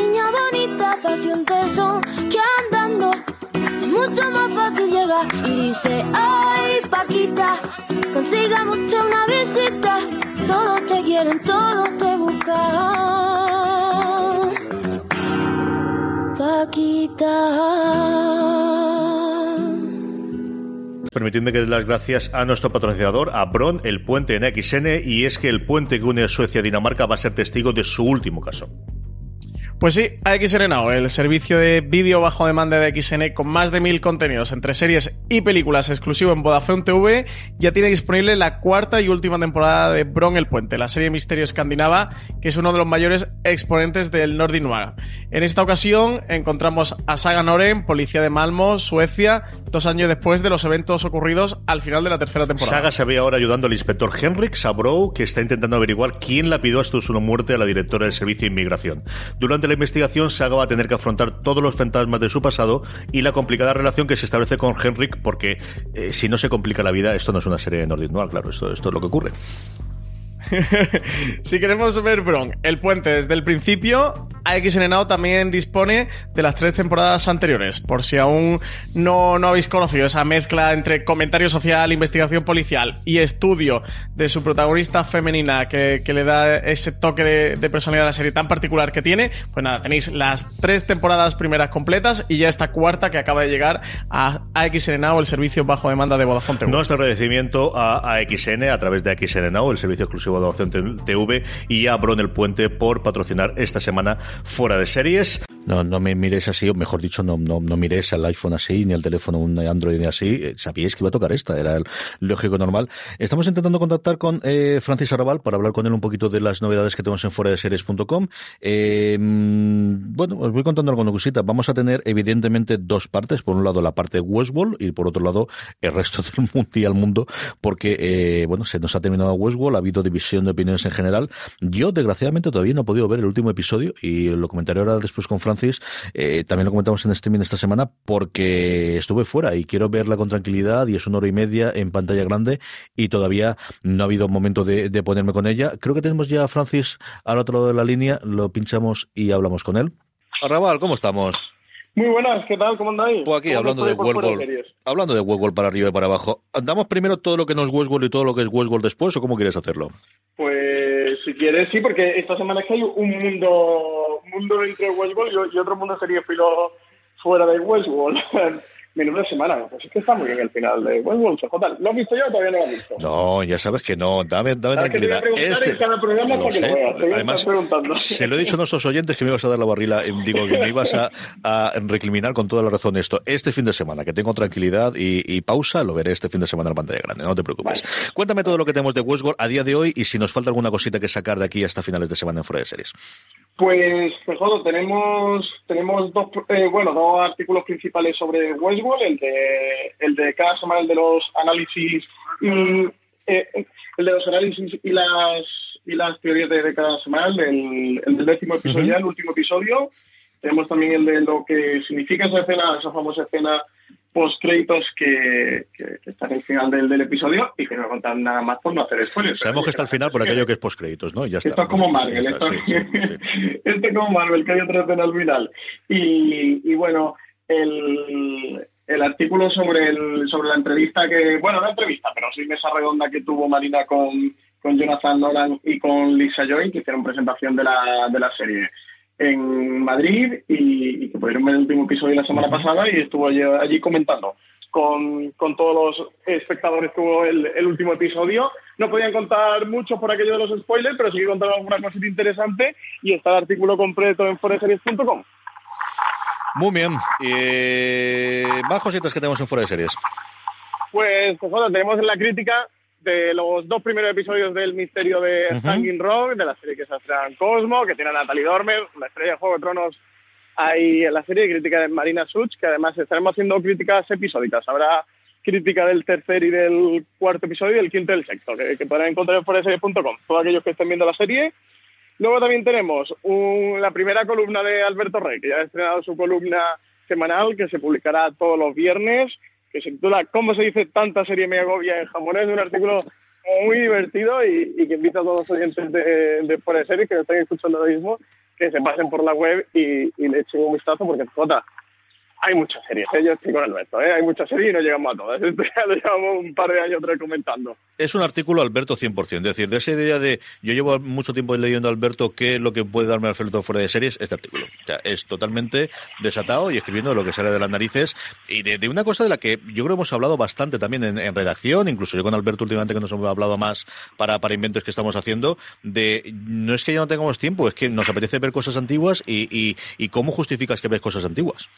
son que andando mucho más fácil llegar. Y dice, ay, Paquita, consiga mucho una visita. Todos te quieren, todos te buscan. Paquita. Permitidme que dé las gracias a nuestro patrocinador, a Bron, el puente en XN, y es que el puente que une Suecia a Dinamarca va a ser testigo de su último caso. Pues sí, AXN Now, el servicio de vídeo bajo demanda de XN con más de mil contenidos entre series y películas exclusivo en Vodafone TV, ya tiene disponible la cuarta y última temporada de Bron el Puente, la serie Misterio Escandinava, que es uno de los mayores exponentes del Nordic Noir. En esta ocasión encontramos a Saga Noren, policía de Malmo, Suecia, dos años después de los eventos ocurridos al final de la tercera temporada. Saga se ve ahora ayudando al inspector Henrik Sabrow, que está intentando averiguar quién la pidió hasta su muerte a la directora del Servicio de Inmigración. Durante la investigación, Saga va a tener que afrontar todos los fantasmas de su pasado y la complicada relación que se establece con Henrik, porque eh, si no se complica la vida, esto no es una serie de Nordic Noir, claro, esto, esto es lo que ocurre. si queremos ver Bron, el puente desde el principio, AXN Now también dispone de las tres temporadas anteriores. Por si aún no, no habéis conocido esa mezcla entre comentario social, investigación policial y estudio de su protagonista femenina que, le da ese toque de, personalidad a la serie tan particular que tiene, pues nada, tenéis las tres temporadas primeras completas y ya esta cuarta que acaba de llegar a AXN Now, el servicio bajo demanda de Vodafone. Nuestro agradecimiento a AXN a través de AXN Now, el servicio exclusivo Vodafone TV y a Bron el Puente por patrocinar esta semana fuera de series. No, no me mires así, o mejor dicho, no, no, no mires el iPhone así, ni el teléfono un Android así. Eh, sabíais que iba a tocar esta, era el lógico normal. Estamos intentando contactar con eh, Francis Arrabal para hablar con él un poquito de las novedades que tenemos en fuera de series.com. Mm, bueno, os voy contando alguna cosita. Vamos a tener, evidentemente, dos partes. Por un lado, la parte Westworld y por otro lado, el resto del mundo y al mundo, porque, eh, bueno, se nos ha terminado Westworld, ha habido división de opiniones en general. Yo, desgraciadamente, todavía no he podido ver el último episodio y lo comentaré ahora después con Francis eh, también lo comentamos en streaming esta semana porque estuve fuera y quiero verla con tranquilidad y es una hora y media en pantalla grande y todavía no ha habido momento de, ponerme con ella. Creo que tenemos ya a Francis al otro lado de la línea, lo pinchamos y hablamos con él. Arrabal, ¿cómo estamos? Muy buenas, ¿qué tal? ¿Cómo andáis? Pues aquí, hablando de, Westworld, hablando de Westworld para arriba y para abajo. ¿Andamos primero todo lo que no es Westworld y todo lo que es Westworld después o cómo quieres hacerlo? Pues si quieres, sí, porque esta semana es que hay un mundo mundo entre Westworld y, otro mundo sería filo fuera de Westworld. menuda semana. Pues es que está muy bien el final de Westworld, CJ. ¿Lo has visto ya o todavía no lo has visto? No, ya sabes que no. Dame, dame tranquilidad. Este... Lo sé. lo Además, se lo he dicho a nuestros oyentes que me ibas a dar la barrila, eh, digo que me ibas a, a recriminar con toda la razón esto. Este fin de semana, que tengo tranquilidad y, y pausa, lo veré este fin de semana en la pantalla grande, no te preocupes. Cuéntame todo lo que tenemos de Westworld a día de hoy y si nos falta alguna cosita que sacar de aquí hasta finales de semana en fuera de series. Pues, pues bueno, tenemos, tenemos dos, eh, bueno, dos artículos principales sobre Westworld, el de, el de cada semana, el de los análisis y eh, el de los análisis y las y las teorías de, de cada semana, el del, el del décimo episodio, el último episodio. Tenemos también el de lo que significa esa escena, esa famosa escena post créditos que, que, que está en el final del, del episodio y que no contar nada más por no hacer spoilers. Sabemos que está al final por aquello que es postcréditos, ¿no? Y ya está. Esto es como Marvel, esto, está, sí, sí, sí. esto es como Marvel, que hay otra escena al final. Y, y bueno, el, el artículo sobre el, sobre la entrevista que, bueno, no entrevista, pero sí mesa redonda que tuvo Marina con, con Jonathan Nolan y con Lisa Joy, que hicieron presentación de la, de la serie en Madrid y, y que pudieron ver el último episodio la semana pasada y estuvo allí, allí comentando con, con todos los espectadores que hubo el, el último episodio. No podían contar mucho por aquello de los spoilers, pero sí que contaron alguna cosita interesante y está el artículo completo en foreseries.com. Muy bien. Eh, más cositas que tenemos en fuera de series. Pues, pues bueno, tenemos la crítica de los dos primeros episodios del misterio de. Hanging Rock, de la serie que se estrena en Cosmo, que tiene a Natalie Dormer, la estrella de Juego de Tronos hay en la serie crítica de Marina Such, que además estaremos haciendo críticas episódicas. Habrá crítica del tercer y del cuarto episodio y del quinto y del sexto, que, que podrán encontrar en foreseries.com, todos aquellos que estén viendo la serie. Luego también tenemos un- la primera columna de Alberto Rey, que ya ha estrenado su columna semanal, que se publicará todos los viernes, que se titula ¿Cómo se dice tanta serie me agobia en japonés? Un artículo muy divertido y, que invita a todos los oyentes de, de Fuera de que nos estén escuchando ahora mismo que se pasen por la web y, y le echen un vistazo porque jota, hay muchas series, ¿eh? yo estoy con Alberto, ¿eh? hay muchas series y no llegamos a todas. Esto ya lo llevamos un par de años comentando. Es un artículo Alberto 100%, es decir, de esa idea de yo llevo mucho tiempo leyendo a Alberto qué es lo que puede darme Alberto fuera de series, este artículo. O sea, es totalmente desatado y escribiendo lo que sale de las narices y de, de una cosa de la que yo creo que hemos hablado bastante también en, redacción, incluso yo con Alberto últimamente que nos hemos hablado más para, para inventos que estamos haciendo, de no es que ya no tengamos tiempo, es que nos apetece ver cosas antiguas y, y cómo justificas que ves cosas antiguas.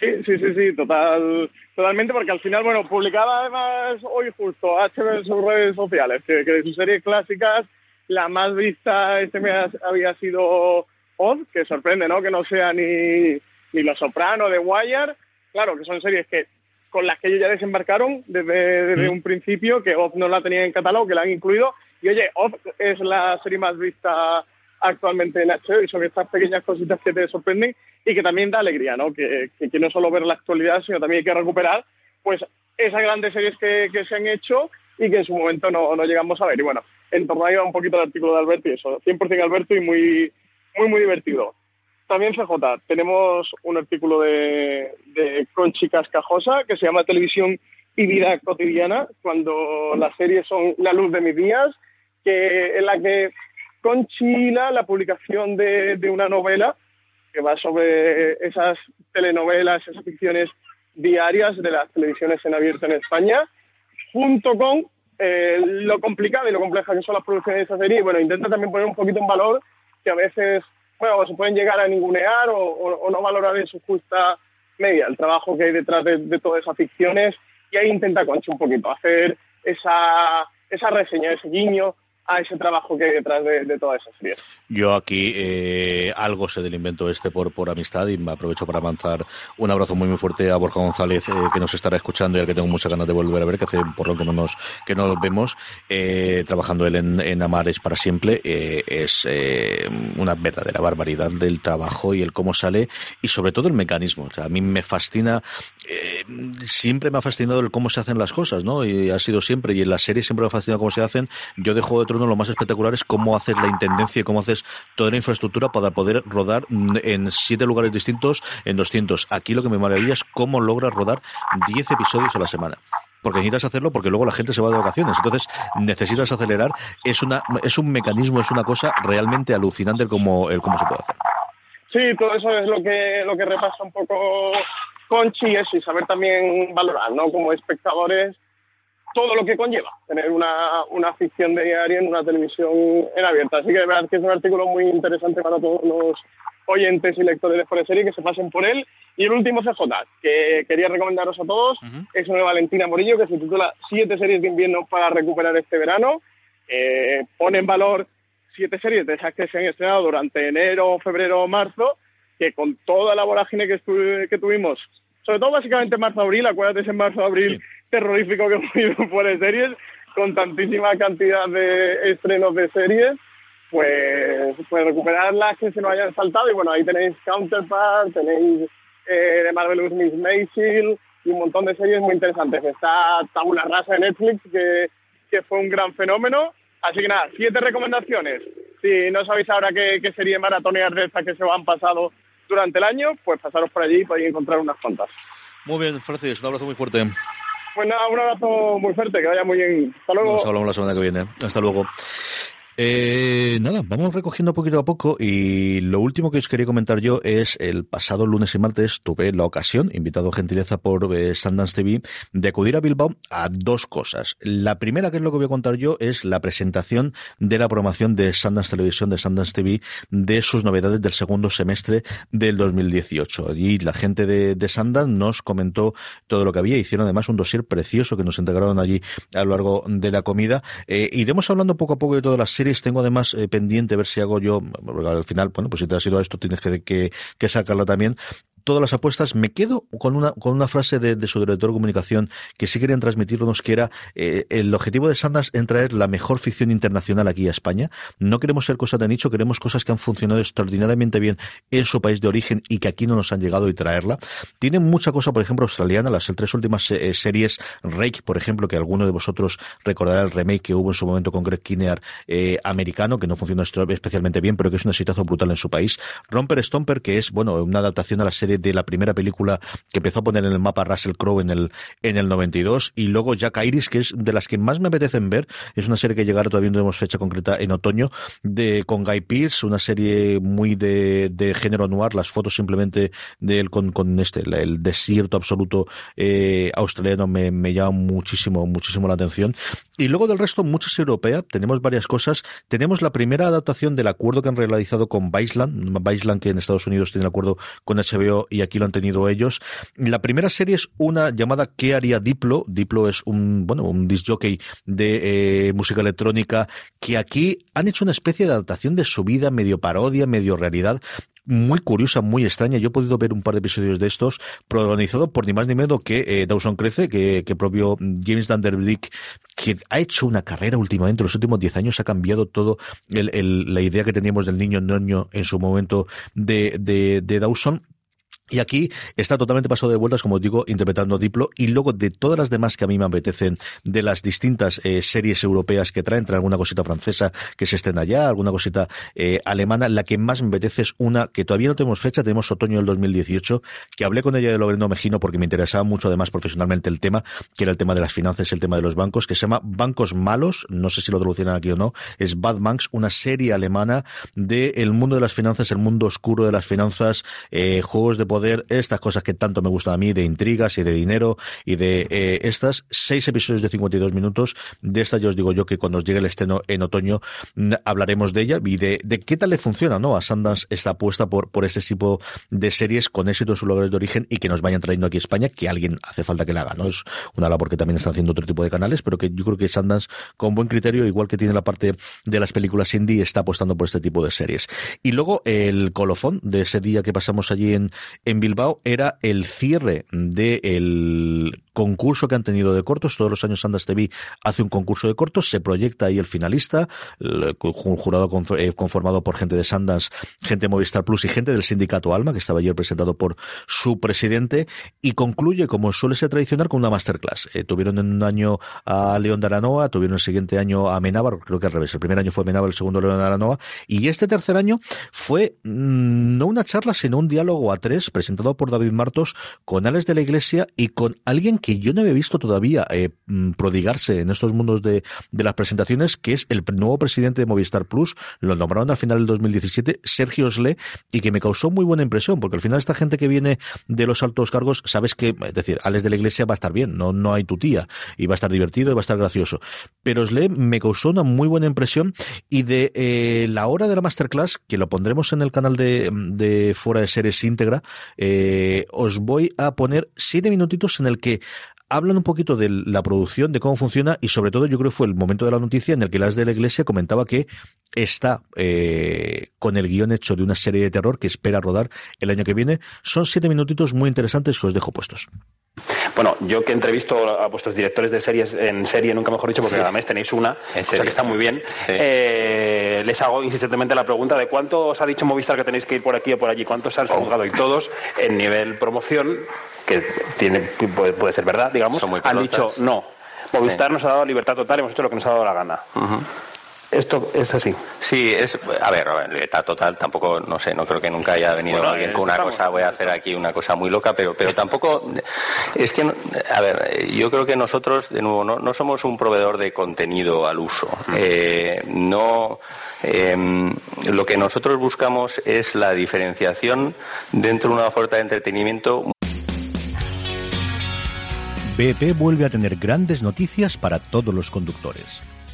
Sí, sí, sí, sí, total, totalmente, porque al final, bueno, publicaba además hoy justo HBO en sus redes sociales, que, que de sus series clásicas, la más vista este mes había sido Oz, que sorprende, ¿no? Que no sea ni, ni Los Soprano, de Wire, claro, que son series que con las que ellos ya desembarcaron desde, desde un principio, que Oz no la tenía en catálogo, que la han incluido, y oye, Oz es la serie más vista actualmente en HBO y son estas pequeñas cositas que te sorprenden y que también da alegría, ¿no? Que, que, no solo ver la actualidad, sino también hay que recuperar pues esas grandes series que, que se han hecho y que en su momento no, no llegamos a ver. Y bueno, en torno ahí va un poquito el artículo de Alberto y eso, 100% Alberto y muy, muy, muy divertido. También CJ, tenemos un artículo de, de Conchi Cascajosa que se llama Televisión y Vida Cotidiana, cuando las series son la luz de mis días, que en la que conchila la publicación de, de una novela que va sobre esas telenovelas, esas ficciones diarias de las televisiones en abierto en España, junto con eh, lo complicado y lo compleja que son las producciones de esa serie. Bueno, intenta también poner un poquito en valor que a veces, bueno, se pueden llegar a ningunear o no valorar en su justa media el trabajo que hay detrás de, de todas esas ficciones. Y ahí intenta Concha un poquito hacer esa, esa reseña, ese guiño a ese trabajo que hay detrás de, de todas esas series. Yo aquí eh, algo sé del invento este por, por amistad y me aprovecho para avanzar un abrazo muy muy fuerte a Borja González eh, que nos estará escuchando y al que tengo muchas ganas de volver a ver, que hace por lo que no nos, que no nos vemos, eh, trabajando él en, en Amares para siempre, eh, es eh, una verdadera barbaridad del trabajo y el cómo sale y sobre todo el mecanismo. O sea, a mí me fascina, eh, siempre me ha fascinado el cómo se hacen las cosas, ¿no? Y ha sido siempre, y en la serie siempre me ha fascinado cómo se hacen. Yo de Juego lo más espectacular es cómo haces la intendencia y cómo haces toda la infraestructura para poder rodar en siete lugares distintos en 200. Aquí lo que me maravilla es cómo logras rodar 10 episodios a la semana porque necesitas hacerlo porque luego la gente se va de vacaciones. Entonces necesitas acelerar. Es una es un mecanismo, es una cosa realmente alucinante el cómo, el cómo se puede hacer. Sí, todo eso es lo que lo que repasa un poco Conchi y eso, y saber también valorar, ¿no? Como espectadores, todo lo que conlleva tener una, una ficción diaria en una televisión en abierta. Así que de verdad que es un artículo muy interesante para todos los oyentes y lectores de Fuera Serie que se pasen por él. Y el último CJ, que quería recomendaros a todos, es una de Valentina Morillo que se titula Siete series de invierno para recuperar este verano. Eh, pone en valor siete series de esas que se han estrenado durante enero, febrero, marzo, que con toda la vorágine que, que tuvimos, sobre todo básicamente marzo-abril, acuérdate ese marzo-abril terrorífico que hemos ido de series, con tantísima cantidad de estrenos de series, pues, pues recuperar las que se nos hayan saltado y bueno, ahí tenéis Counterpart, tenéis eh, de Marvelous Miss Maisel y un montón de series muy interesantes. Está Tabula Rasa de Netflix, que, que fue un gran fenómeno. Así que nada, siete recomendaciones. Si no sabéis ahora qué, qué serie maratonear de estas que se os han pasado durante el año, pues pasaros por allí y podéis encontrar unas cuantas. Muy bien, Francis, un abrazo muy fuerte. Pues nada, un abrazo muy fuerte, que vaya muy bien. Hasta luego. Nos hablamos la semana que viene. Hasta luego. Eh, nada, vamos recogiendo poquito a poco y lo último que os quería comentar yo es el pasado lunes y martes tuve la ocasión, invitado gentileza por eh, Sundance TV, de acudir a Bilbao a dos cosas. La primera, que es lo que voy a contar yo, es la presentación de la programación de Sundance Televisión, de Sundance TV, de sus novedades del segundo semestre del 2018. Y la gente de, de Sundance nos comentó todo lo que había. Hicieron además un dossier precioso que nos integraron allí a lo largo de la comida. Eh, iremos hablando poco a poco de todas las series. Tengo además eh, pendiente ver si hago yo, al final, bueno, pues si te has ido a esto tienes que, que sacarla también todas las apuestas. Me quedo con una, con una frase de, su director de comunicación que sí querían transmitirnos, que era eh, el objetivo de Sanders en traer la mejor ficción internacional aquí a España. No queremos ser cosas de nicho, queremos cosas que han funcionado extraordinariamente bien en su país de origen y que aquí no nos han llegado y traerla. Tienen mucha cosa, por ejemplo, australiana, las tres últimas eh, series, Rake, por ejemplo, que alguno de vosotros recordará el remake que hubo en su momento con Greg Kinnear eh, americano, que no funcionó especialmente bien, pero que es un exitazo brutal en su país. Romper Stomper, que es, bueno, una adaptación a la serie de la primera película que empezó a poner en el mapa Russell Crowe en el, en el 92, y luego Jack Iris, que es de las que más me apetecen ver, es una serie que llegará, todavía no tenemos fecha concreta, en otoño, de con Guy Pearce, una serie muy de, de género noir, las fotos simplemente de él con, con este, el, desierto absoluto eh, australiano me, me llama muchísimo, muchísimo la atención. Y luego del resto, muchas europeas, tenemos varias cosas. Tenemos la primera adaptación del acuerdo que han realizado con Viceland, Viceland que en Estados Unidos tiene el acuerdo con HBO y aquí lo han tenido ellos. La primera serie es una llamada ¿Qué haría Diplo? Diplo es un, bueno, un disc jockey de eh, música electrónica que aquí han hecho una especie de adaptación de su vida, medio parodia, medio realidad, muy curiosa, muy extraña. Yo he podido ver un par de episodios de estos, protagonizado por ni más ni menos que eh, Dawson Crece, que, que propio James Vanderbeek, que ha hecho una carrera últimamente, en los últimos 10 años ha cambiado todo el, el, la idea que teníamos del niño ñoño en su momento de, de, de Dawson. Y aquí está totalmente pasado de vueltas, como digo, interpretando Diplo. Y luego de todas las demás que a mí me apetecen, de las distintas eh, series europeas que traen, trae alguna cosita francesa que se estrena ya, alguna cosita eh, alemana, la que más me apetece es una que todavía no tenemos fecha, tenemos otoño del 2018, que hablé con ella de Loreno Mejino porque me interesaba mucho además profesionalmente el tema, que era el tema de las finanzas, el tema de los bancos, que se llama Bancos Malos, no sé si lo traducirán aquí o no, es Bad Banks, una serie alemana de el mundo de las finanzas, el mundo oscuro de las finanzas, eh, juegos de poder, estas cosas que tanto me gustan a mí, de intrigas y de dinero y de eh, estas seis episodios de 52 minutos. De estas yo os digo yo que cuando os llegue el estreno en otoño hablaremos de ella y de, de qué tal le funciona ¿no? a Sundance esta apuesta por, por este tipo de series con éxito en sus lugares de origen y que nos vayan trayendo aquí a España, que alguien hace falta que la haga. ¿no? Es una labor que también están haciendo otro tipo de canales, pero que yo creo que Sundance, con buen criterio, igual que tiene la parte de las películas indie, está apostando por este tipo de series. Y luego el colofón de ese día que pasamos allí en, en Bilbao era el cierre del concurso que han tenido de cortos. Todos los años Sundance TV hace un concurso de cortos, se proyecta ahí el finalista, un jurado conformado por gente de Sundance, gente de Movistar Plus y gente del sindicato Alma, que estaba ayer presentado por su presidente, y concluye, como suele ser tradicional, con una masterclass. Eh, tuvieron en un año a León de Aranoa, tuvieron el siguiente año a Amenábar, creo que al revés, el primer año fue Amenábar, el segundo León de Aranoa, y este tercer año fue mmm, no una charla, sino un diálogo a tres, presentado por David Martos, con Alex de la Iglesia y con alguien que yo no había visto todavía eh, mm, prodigarse en estos mundos de, de las presentaciones, que es el nuevo presidente de Movistar Plus, lo nombraron al final del 2017, Sergio Sle, y que me causó muy buena impresión, porque al final esta gente que viene de los altos cargos, sabes que, es decir, Alex de la Iglesia va a estar bien, no, no hay tu tía, y va a estar divertido y va a estar gracioso. Pero Sle me causó una muy buena impresión, y de eh, la hora de la masterclass, que lo pondremos en el canal de, de Fuera de Series íntegra, eh, os voy a poner siete minutitos en el que hablan un poquito de la producción, de cómo funciona y sobre todo yo creo que fue el momento de la noticia en el que las de la iglesia comentaba que está eh, con el guion hecho de una serie de terror que espera rodar el año que viene. Son siete minutitos muy interesantes que os dejo puestos. Bueno, yo que entrevisto a vuestros directores de series en serie, nunca mejor dicho, porque sí. mes tenéis una, o sea que está muy bien, sí. eh, les hago insistentemente la pregunta de cuánto os ha dicho Movistar que tenéis que ir por aquí o por allí, cuántos han juzgado oh. y todos en nivel promoción, que tiene, puede, puede ser verdad, digamos, han dicho no. Movistar sí. nos ha dado libertad total, hemos hecho lo que nos ha dado la gana. Uh -huh. Esto es así. Sí, es. A ver, libertad total, tampoco, no sé, no creo que nunca haya venido bueno, alguien con una cosa, voy a hacer aquí una cosa muy loca, pero, pero tampoco. Es que, a ver, yo creo que nosotros, de nuevo, no, no somos un proveedor de contenido al uso. Eh, no. Eh, lo que nosotros buscamos es la diferenciación dentro de una oferta de entretenimiento. BP vuelve a tener grandes noticias para todos los conductores.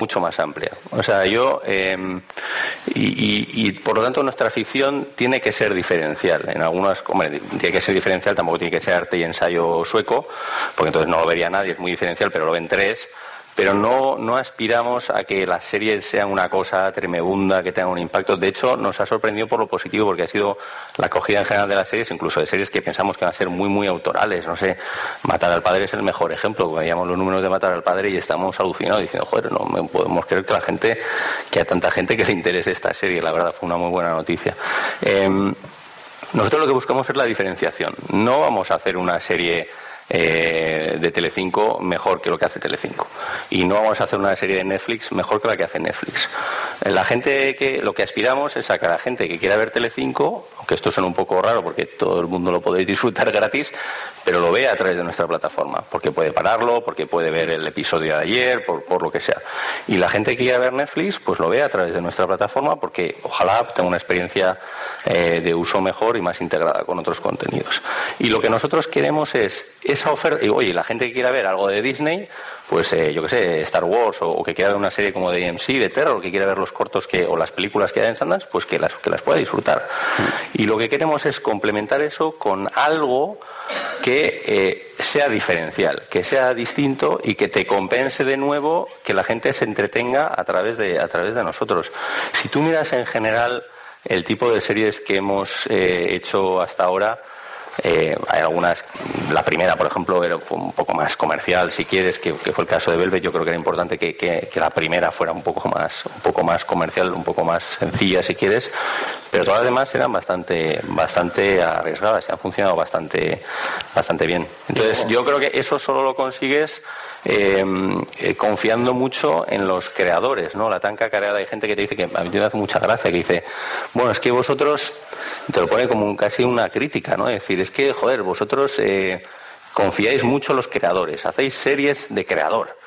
mucho más amplia. O sea, yo eh, y, por lo tanto nuestra ficción tiene que ser diferencial. En algunas, hombre, tiene que ser diferencial, tampoco tiene que ser arte y ensayo sueco, porque entonces no lo vería nadie, es muy diferencial, pero lo ven tres. Pero no, aspiramos a que las series sean una cosa tremenda, que tengan un impacto. De hecho, nos ha sorprendido por lo positivo, porque ha sido la acogida en general de las series, incluso de series que pensamos que van a ser muy, muy autorales. No sé, Matar al Padre es el mejor ejemplo. Veíamos los números de Matar al Padre y estamos alucinados diciendo, joder, no podemos creer que la gente, que haya tanta gente que le interese esta serie. La verdad, fue una muy buena noticia. Eh, nosotros lo que buscamos es la diferenciación. No vamos a hacer una serie eh, de Telecinco mejor que lo que hace Telecinco. Y no vamos a hacer una serie de Netflix mejor que la que hace Netflix. La gente que lo que aspiramos es a que la gente que quiera ver Telecinco, aunque esto suena un poco raro porque todo el mundo lo podéis disfrutar gratis, pero lo vea a través de nuestra plataforma, porque puede pararlo, porque puede ver el episodio de ayer, por, por lo que sea. Y la gente que quiera ver Netflix, pues lo vea a través de nuestra plataforma, porque ojalá tenga una experiencia eh, de uso mejor y más integrada con otros contenidos. Y lo que nosotros queremos es esa oferta, y oye, la gente que quiera ver algo de Disney, pues eh, yo que sé, Star Wars, o, que quiera ver una serie como de AMC, de terror, que quiera ver los cortos que, o las películas que hay en Sundance, pues que las, que las pueda disfrutar. Y lo que queremos es complementar eso con algo que eh, sea diferencial, que sea distinto y que te compense de nuevo que la gente se entretenga a través de, a través de nosotros. Si tú miras en general el tipo de series que hemos eh, hecho hasta ahora, eh, hay algunas, la primera, por ejemplo, era un poco más comercial, si quieres, que, que, fue el caso de Velvet. Yo creo que era importante que, que, que, la primera fuera un poco más, un poco más comercial, un poco más sencilla, si quieres. Pero todas las demás eran bastante, bastante arriesgadas y han funcionado bastante, bastante bien. Entonces, yo creo que eso solo lo consigues eh, eh, confiando mucho en los creadores, ¿no? La tan cacareada hay gente que te dice que a mí me hace mucha gracia, que dice, bueno, es que vosotros, te lo pone como un, casi una crítica, ¿no? Es decir, es que, joder, vosotros eh, confiáis mucho en los creadores, hacéis series de creador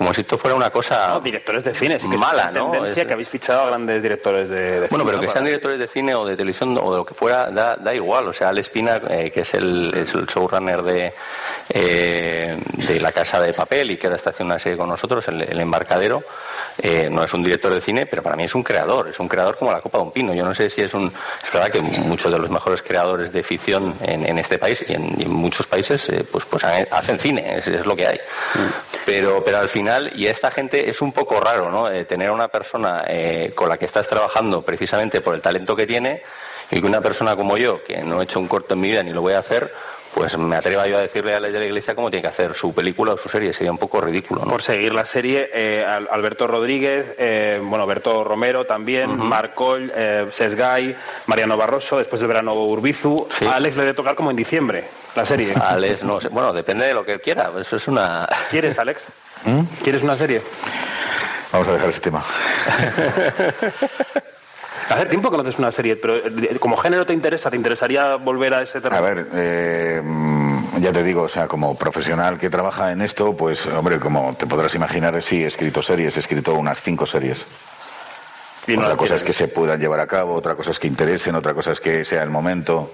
como si esto fuera una cosa no, directores de cine sí que mala, ¿no? Es... que habéis fichado a grandes directores de, de bueno, cine, pero que ¿no? sean directores de cine o de televisión o de lo que fuera da, da igual. O sea, Al Espina, eh, que es el, es el showrunner de, eh, de La Casa de Papel y que ahora está haciendo una serie con nosotros, el, el Embarcadero, eh, no es un director de cine, pero para mí es un creador. Es un creador como la Copa de un Pino. Yo no sé si es un. Es verdad que muchos de los mejores creadores de ficción en, en este país y en, y en muchos países, pues, pues hacen cine, es, es, lo que hay. Pero, pero al final, y a esta gente es un poco raro, ¿no? Eh, tener a una persona eh, con la que estás trabajando precisamente por el talento que tiene y que una persona como yo, que no he hecho un corto en mi vida ni lo voy a hacer, pues me atreva yo a decirle a la de la iglesia cómo tiene que hacer su película o su serie. Sería un poco ridículo. ¿no? Por seguir la serie, eh, Alberto Rodríguez, eh, bueno, Alberto Romero también, Marcol, eh, Sesgay, Mariano Barroso, después del verano Urbizu. A Alex le debe tocar como en diciembre la serie. Alex, no sé. Bueno, depende de lo que él quiera. Eso es una. ¿Quieres, Alex? ¿Quieres una serie? Vamos a dejar ese tema. Hace tiempo que no haces una serie, pero eh, como género te interesa, ¿te interesaría volver a ese terreno? A ver, eh, ya te digo, o sea, como profesional que trabaja en esto, pues, hombre, como te podrás imaginar, sí, he escrito series, he escrito unas cinco series. Y otra cosa es que se puedan llevar a cabo, otra cosa es que interesen, otra cosa es que sea el momento,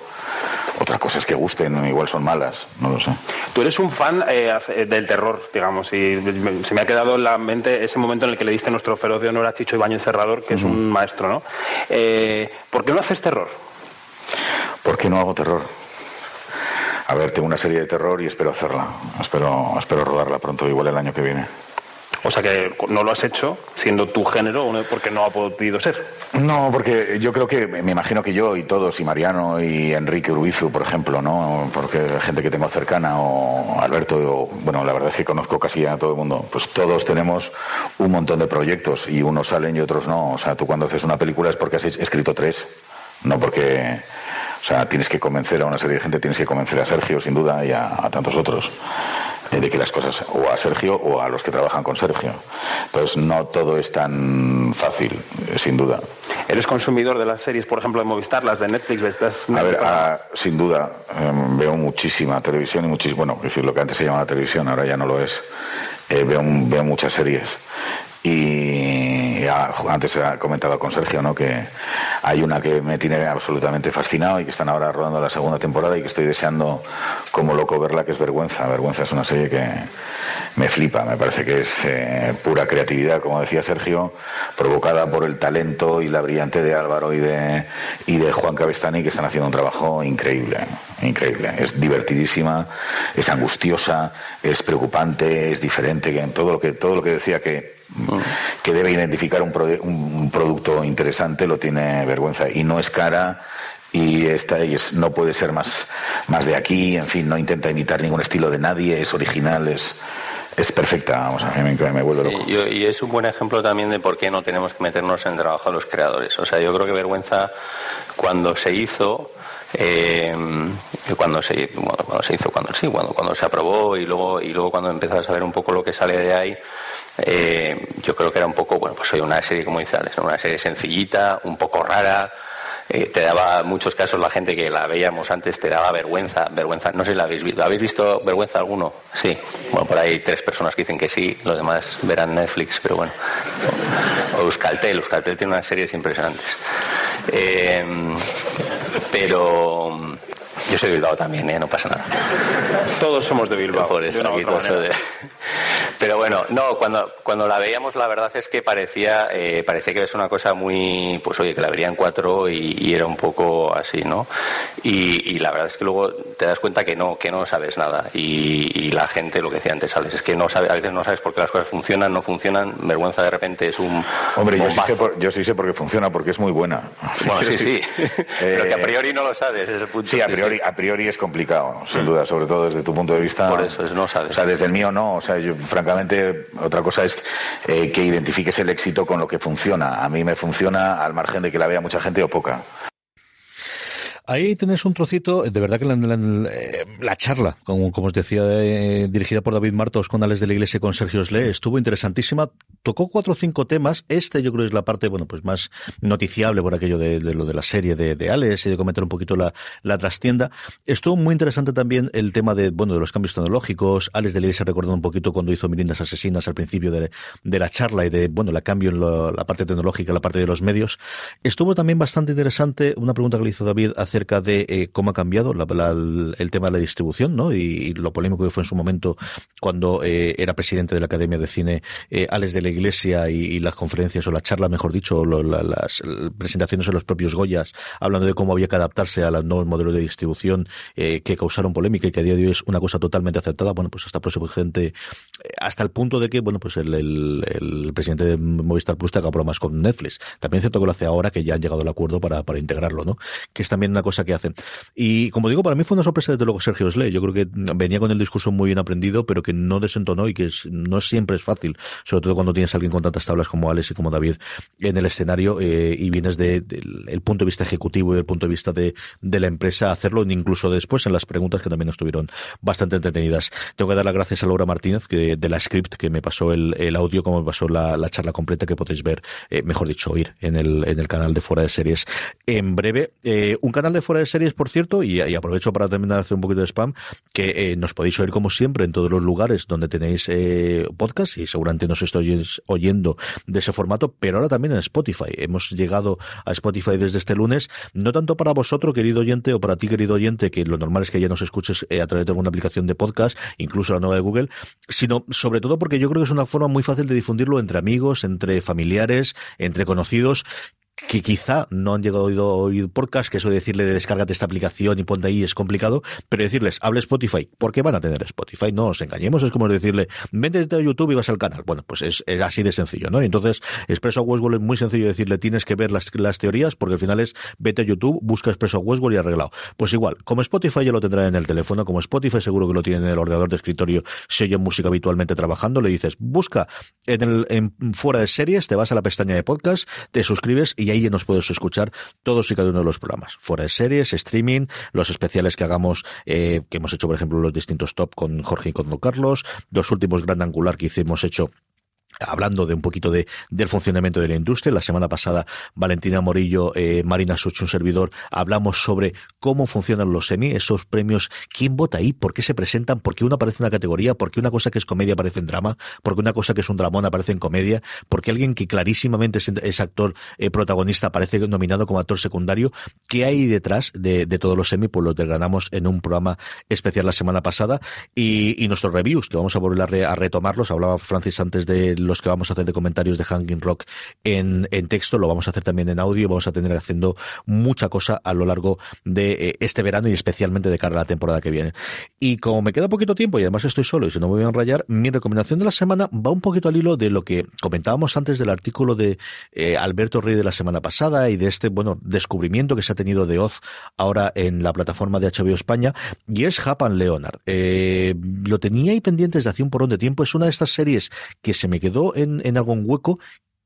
otra cosa es que gusten, igual son malas, no lo sé. Tú eres un fan eh, del terror, digamos, y se me ha quedado en la mente ese momento en el que le diste nuestro feroz de honor a Chicho Ibañez Cerrador, que es un maestro, ¿no? Eh, ¿Por qué no haces terror? ¿Por qué no hago terror? A ver, tengo una serie de terror y espero hacerla. Espero, espero rodarla pronto, igual el año que viene. O sea que no lo has hecho siendo tu género porque no ha podido ser. No, porque yo creo que, me imagino que yo y todos, y Mariano y Enrique Urbizu, por ejemplo, ¿no? Porque gente que tengo cercana, o Alberto, bueno, la verdad es que conozco casi a todo el mundo, pues todos tenemos un montón de proyectos y unos salen y otros no. O sea, tú cuando haces una película es porque has escrito tres, no porque... O sea, tienes que convencer a una serie de gente, tienes que convencer a Sergio, sin duda, y a tantos otros. Eh, de que las cosas, o a Sergio o a los que trabajan con Sergio. Entonces, no todo es tan fácil, eh, sin duda. ¿Eres consumidor de las series, por ejemplo, de Movistar, las de Netflix? A ver, ah, sin duda, em, veo muchísima televisión y muchísimo, bueno, decir, lo que antes se llamaba televisión, ahora ya no lo es. Eh, veo, veo muchas series. Y antes ha comentado con Sergio ¿no? que hay una que me tiene absolutamente fascinado y que están ahora rodando la segunda temporada y que estoy deseando como loco verla, que es Vergüenza. Vergüenza es una serie que me flipa, me parece que es eh, pura creatividad, como decía Sergio, provocada por el talento y la brillante de Álvaro y de, y de Juan Cabestani, que están haciendo un trabajo increíble, increíble. Es divertidísima, es angustiosa, es preocupante, es diferente, que en todo lo que, todo lo que decía que que debe identificar un, un, producto interesante, lo tiene vergüenza y no es cara y esta y es, no puede ser más, más de aquí, en fin, no intenta imitar ningún estilo de nadie, es original, es, es perfecta, vamos, a mí me, me vuelve loco. Y, y, es un buen ejemplo también de por qué no tenemos que meternos en el trabajo de los creadores. O sea, yo creo que Vergüenza, cuando se hizo, eh, cuando se cuando se hizo cuando sí cuando cuando se aprobó y luego y luego cuando empezás a ver un poco lo que sale de ahí eh, yo creo que era un poco, bueno, pues soy una serie, como dice Alex, una serie sencillita, un poco rara, eh, te daba, muchos casos la gente que la veíamos antes te daba vergüenza, vergüenza, no sé si la habéis visto, ¿habéis visto vergüenza alguno? Sí, bueno, por ahí tres personas que dicen que sí, los demás verán Netflix, pero bueno. O Euskaltel, Euskaltel tiene unas series impresionantes. Eh, pero yo soy de Bilbao también, ¿eh? no pasa nada. Todos somos de Bilbao. Por eso, de... Pero bueno, no, cuando, cuando la veíamos la verdad es que parecía, eh, parecía que es una cosa muy, pues oye, que la verían cuatro y, era un poco así, ¿no? Y, la verdad es que luego te das cuenta que no, que no sabes nada. Y, la gente, lo que decía antes, Alex, es que no sabe, a veces no sabes por qué las cosas funcionan, no funcionan, vergüenza de repente es un... Hombre, yo sí, sé por, yo sí sé por qué funciona, porque es muy buena. Bueno, sí, sí. Pero que a priori no lo sabes, ese es el punto. Sí, a priori, a priori es complicado, sin duda, sobre todo desde tu punto de vista. Por eso es, no sabes. O sea, desde el mío no, o sea, yo francamente, otra cosa es eh, que identifiques el éxito con lo que funciona. A mí me funciona al margen de que la vea mucha gente o poca. Ahí tenés un trocito, de verdad que la, charla, como, os decía, eh, dirigida por David Martos con Alex de la Iglesia y con Sergio Sle, estuvo interesantísima. Tocó cuatro o cinco temas. Este yo creo es la parte, bueno, pues más noticiable por aquello de, lo de la serie de, de, Alex y de comentar un poquito la, la trastienda. Estuvo muy interesante también el tema de, bueno, de los cambios tecnológicos. Alex de la Iglesia recordando un poquito cuando hizo Mirindas Asesinas al principio de, de la charla y de, bueno, la cambio en la parte tecnológica, la parte de los medios. Estuvo también bastante interesante una pregunta que le hizo David hace acerca de eh, cómo ha cambiado el tema de la distribución, ¿no? Y, lo polémico que fue en su momento cuando eh, era presidente de la Academia de Cine eh, Alex de la Iglesia y, las conferencias o la charla, mejor dicho, las presentaciones en los propios Goyas, hablando de cómo había que adaptarse a los nuevos modelos de distribución que causaron polémica y que a día de hoy es una cosa totalmente aceptada. Bueno, pues hasta próximo gente, hasta el punto de que, bueno, pues el, el, presidente de Movistar Plus te haga bromas con Netflix. También es cierto que lo hace ahora que ya han llegado al acuerdo para, para integrarlo, ¿no? Que es también una cosa que hacen. Y como digo, para mí fue una sorpresa desde luego Sergio Slay. Yo creo que venía con el discurso muy bien aprendido, pero que no desentonó y que no siempre es fácil, sobre todo cuando tienes a alguien con tantas tablas como Alex y como David en el escenario eh, y vienes del de, punto de vista ejecutivo y del punto de vista de, la empresa, hacerlo incluso después en las preguntas que también estuvieron bastante entretenidas. Tengo que dar las gracias a Laura Martínez que, de la script que me pasó el, el audio, como me pasó la, la, charla completa que podéis ver, eh, mejor dicho, oír en el, en el canal de Fuera de Series en breve. Eh, un canal de Fuera de Series, por cierto, y, aprovecho para terminar de hacer un poquito de spam, que eh, nos podéis oír como siempre en todos los lugares donde tenéis eh, podcast y seguramente nos estáis oyendo de ese formato, pero ahora también en Spotify. Hemos llegado a Spotify desde este lunes, no tanto para vosotros, querido oyente, o para ti, querido oyente, que lo normal es que ya nos escuches a través de alguna aplicación de podcast, incluso la nueva de Google, sino sobre todo porque yo creo que es una forma muy fácil de difundirlo entre amigos, entre familiares, entre conocidos que quizá no han llegado a oír podcast, que eso de decirle de descárgate esta aplicación y ponte ahí es complicado, pero decirles, hable Spotify, porque van a tener Spotify, no nos engañemos, es como decirle, vente a YouTube y vas al canal. Bueno, pues es, así de sencillo, ¿no? entonces, Expreso Westworld es muy sencillo decirle, tienes que ver las, las teorías, porque al final es, vete a YouTube, busca Expreso Westworld y arreglado. Pues igual, como Spotify ya lo tendrá en el teléfono, como Spotify seguro que lo tiene en el ordenador de escritorio, si oye música habitualmente trabajando, le dices, busca en el, en, fuera de series, te vas a la pestaña de podcast, te suscribes y ahí nos puedes escuchar todos y cada uno de los programas. Fuera de series, streaming, los especiales que hagamos, eh, que hemos hecho, por ejemplo, los distintos top con Jorge y con Don Carlos, los últimos Gran Angular que hicimos hecho hablando de un poquito de, del funcionamiento de la industria. La semana pasada, Valentina Morillo, eh, Marina Such, un servidor, hablamos sobre cómo funcionan los semi, esos premios, quién vota ahí, por qué se presentan, por qué una aparece en una categoría, por qué una cosa que es comedia aparece en drama, por qué una cosa que es un dramón aparece en comedia, por qué alguien que clarísimamente es, actor eh, protagonista aparece nominado como actor secundario, qué hay detrás de, de todos los semi, pues lo desgranamos en un programa especial la semana pasada. Y, y nuestros reviews, que vamos a volver a, a retomarlos, hablaba Francis antes de los que vamos a hacer de comentarios de Hanging Rock en, en texto, lo vamos a hacer también en audio, vamos a tener haciendo mucha cosa a lo largo de eh, este verano y especialmente de cara a la temporada que viene. Y como me queda poquito tiempo y además estoy solo y si no me voy a enrayar, mi recomendación de la semana va un poquito al hilo de lo que comentábamos antes del artículo de eh, Alberto Rey de la semana pasada y de este, bueno, descubrimiento que se ha tenido de Oz ahora en la plataforma de HBO España y es Japan Leonard. Eh, lo tenía ahí pendiente desde hace un porón de tiempo, es una de estas series que se me quedó en, en algún hueco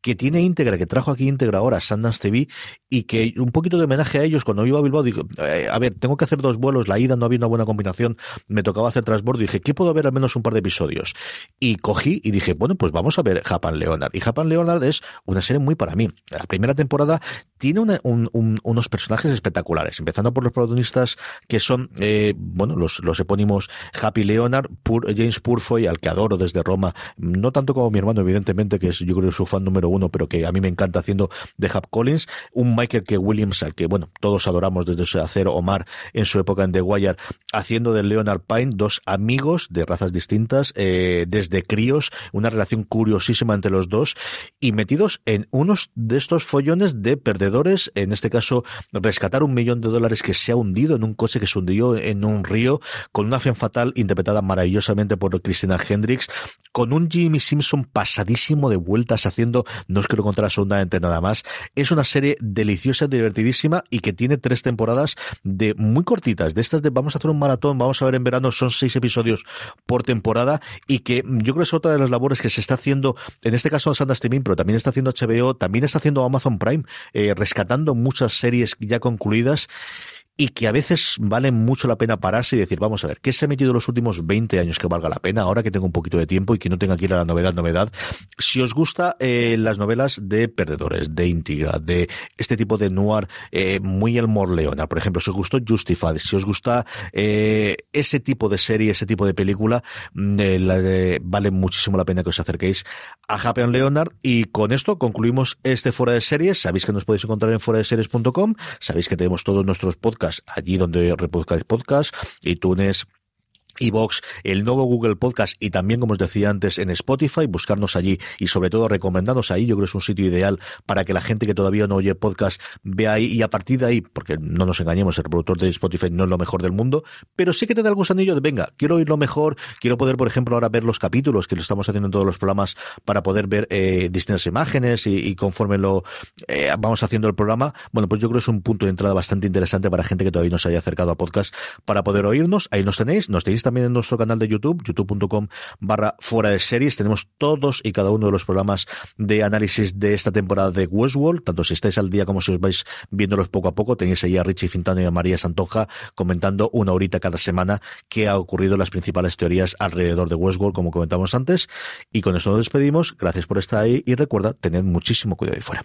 que tiene íntegra, que trajo aquí íntegra ahora Sundance TV y que un poquito de homenaje a ellos cuando iba a Bilbao digo, eh, a ver, tengo que hacer dos vuelos, la ida no había una buena combinación, me tocaba hacer transbordo y dije, ¿qué puedo ver al menos un par de episodios? Y cogí y dije, bueno, pues vamos a ver Japan Leonard. Y Japan Leonard es una serie muy para mí. La primera temporada tiene unos personajes espectaculares, empezando por los protagonistas que son, eh, bueno, los, los epónimos Happy Leonard, James Purfoy, al que adoro desde Roma, no tanto como mi hermano, evidentemente, que es yo creo su fan número uno, pero que a mí me encanta haciendo de Hap Collins, un Michael K. Williams, al que, bueno, todos adoramos desde hacer Omar en su época en The Wire, haciendo de Leonard Pine dos amigos de razas distintas, eh, desde críos, una relación curiosísima entre los dos, y metidos en unos de estos follones de perdedores, en este caso, rescatar un millón de dólares que se ha hundido en un coche que se hundió en un río, con una fe fatal interpretada maravillosamente por Christina Hendricks, con un Jimmy Simpson pasadísimo de vueltas haciendo no es que lo contara absolutamente nada más. Es una serie deliciosa, divertidísima y que tiene tres temporadas de muy cortitas, de estas de vamos a hacer un maratón, vamos a ver en verano, son seis episodios por temporada y que yo creo que es otra de las labores que se está haciendo, en este caso en Streaming, pero también está haciendo HBO, también está haciendo Amazon Prime, eh, rescatando muchas series ya concluidas y que a veces vale mucho la pena pararse y decir, vamos a ver, ¿qué se ha metido los últimos 20 años que valga la pena? Ahora que tengo un poquito de tiempo y que no tenga que ir a la novedad, novedad. Si os gusta eh, las novelas de perdedores, de Intigra, de este tipo de noir eh, muy el Morleona, por ejemplo, si os gustó Justified, si os gusta eh, ese tipo de serie, ese tipo de película, mm, vale muchísimo la pena que os acerquéis a Happy Leonard y con esto concluimos este Fuera de Series. Sabéis que nos podéis encontrar en fuera de series.com, sabéis que tenemos todos nuestros podcasts Allí donde reproduzcáis podcast, iTunes, iVox, el nuevo Google Podcast y también, como os decía antes, en Spotify, buscarnos allí y sobre todo recomendados ahí. Yo creo que es un sitio ideal para que la gente que todavía no oye podcast vea ahí y a partir de ahí, porque no nos engañemos, el reproductor de Spotify no es lo mejor del mundo, pero sí que te da el gusanillo de, venga, quiero oírlo mejor, quiero poder, por ejemplo, ahora ver los capítulos, que lo estamos haciendo en todos los programas para poder ver eh, distintas imágenes y, conforme lo eh, vamos haciendo el programa, bueno, pues yo creo que es un punto de entrada bastante interesante para gente que todavía no se haya acercado a podcast para poder oírnos. Ahí nos tenéis, nos tenéis también en nuestro canal de YouTube, youtube.com barra fuera de series. Tenemos todos y cada uno de los programas de análisis de esta temporada de Westworld, tanto si estáis al día como si os vais viéndolos poco a poco. Tenéis ahí a Richie Fintano y a María Santonja comentando una horita cada semana qué ha ocurrido las principales teorías alrededor de Westworld, como comentamos antes. Y con esto nos despedimos. Gracias por estar ahí y recuerda, tened muchísimo cuidado ahí fuera.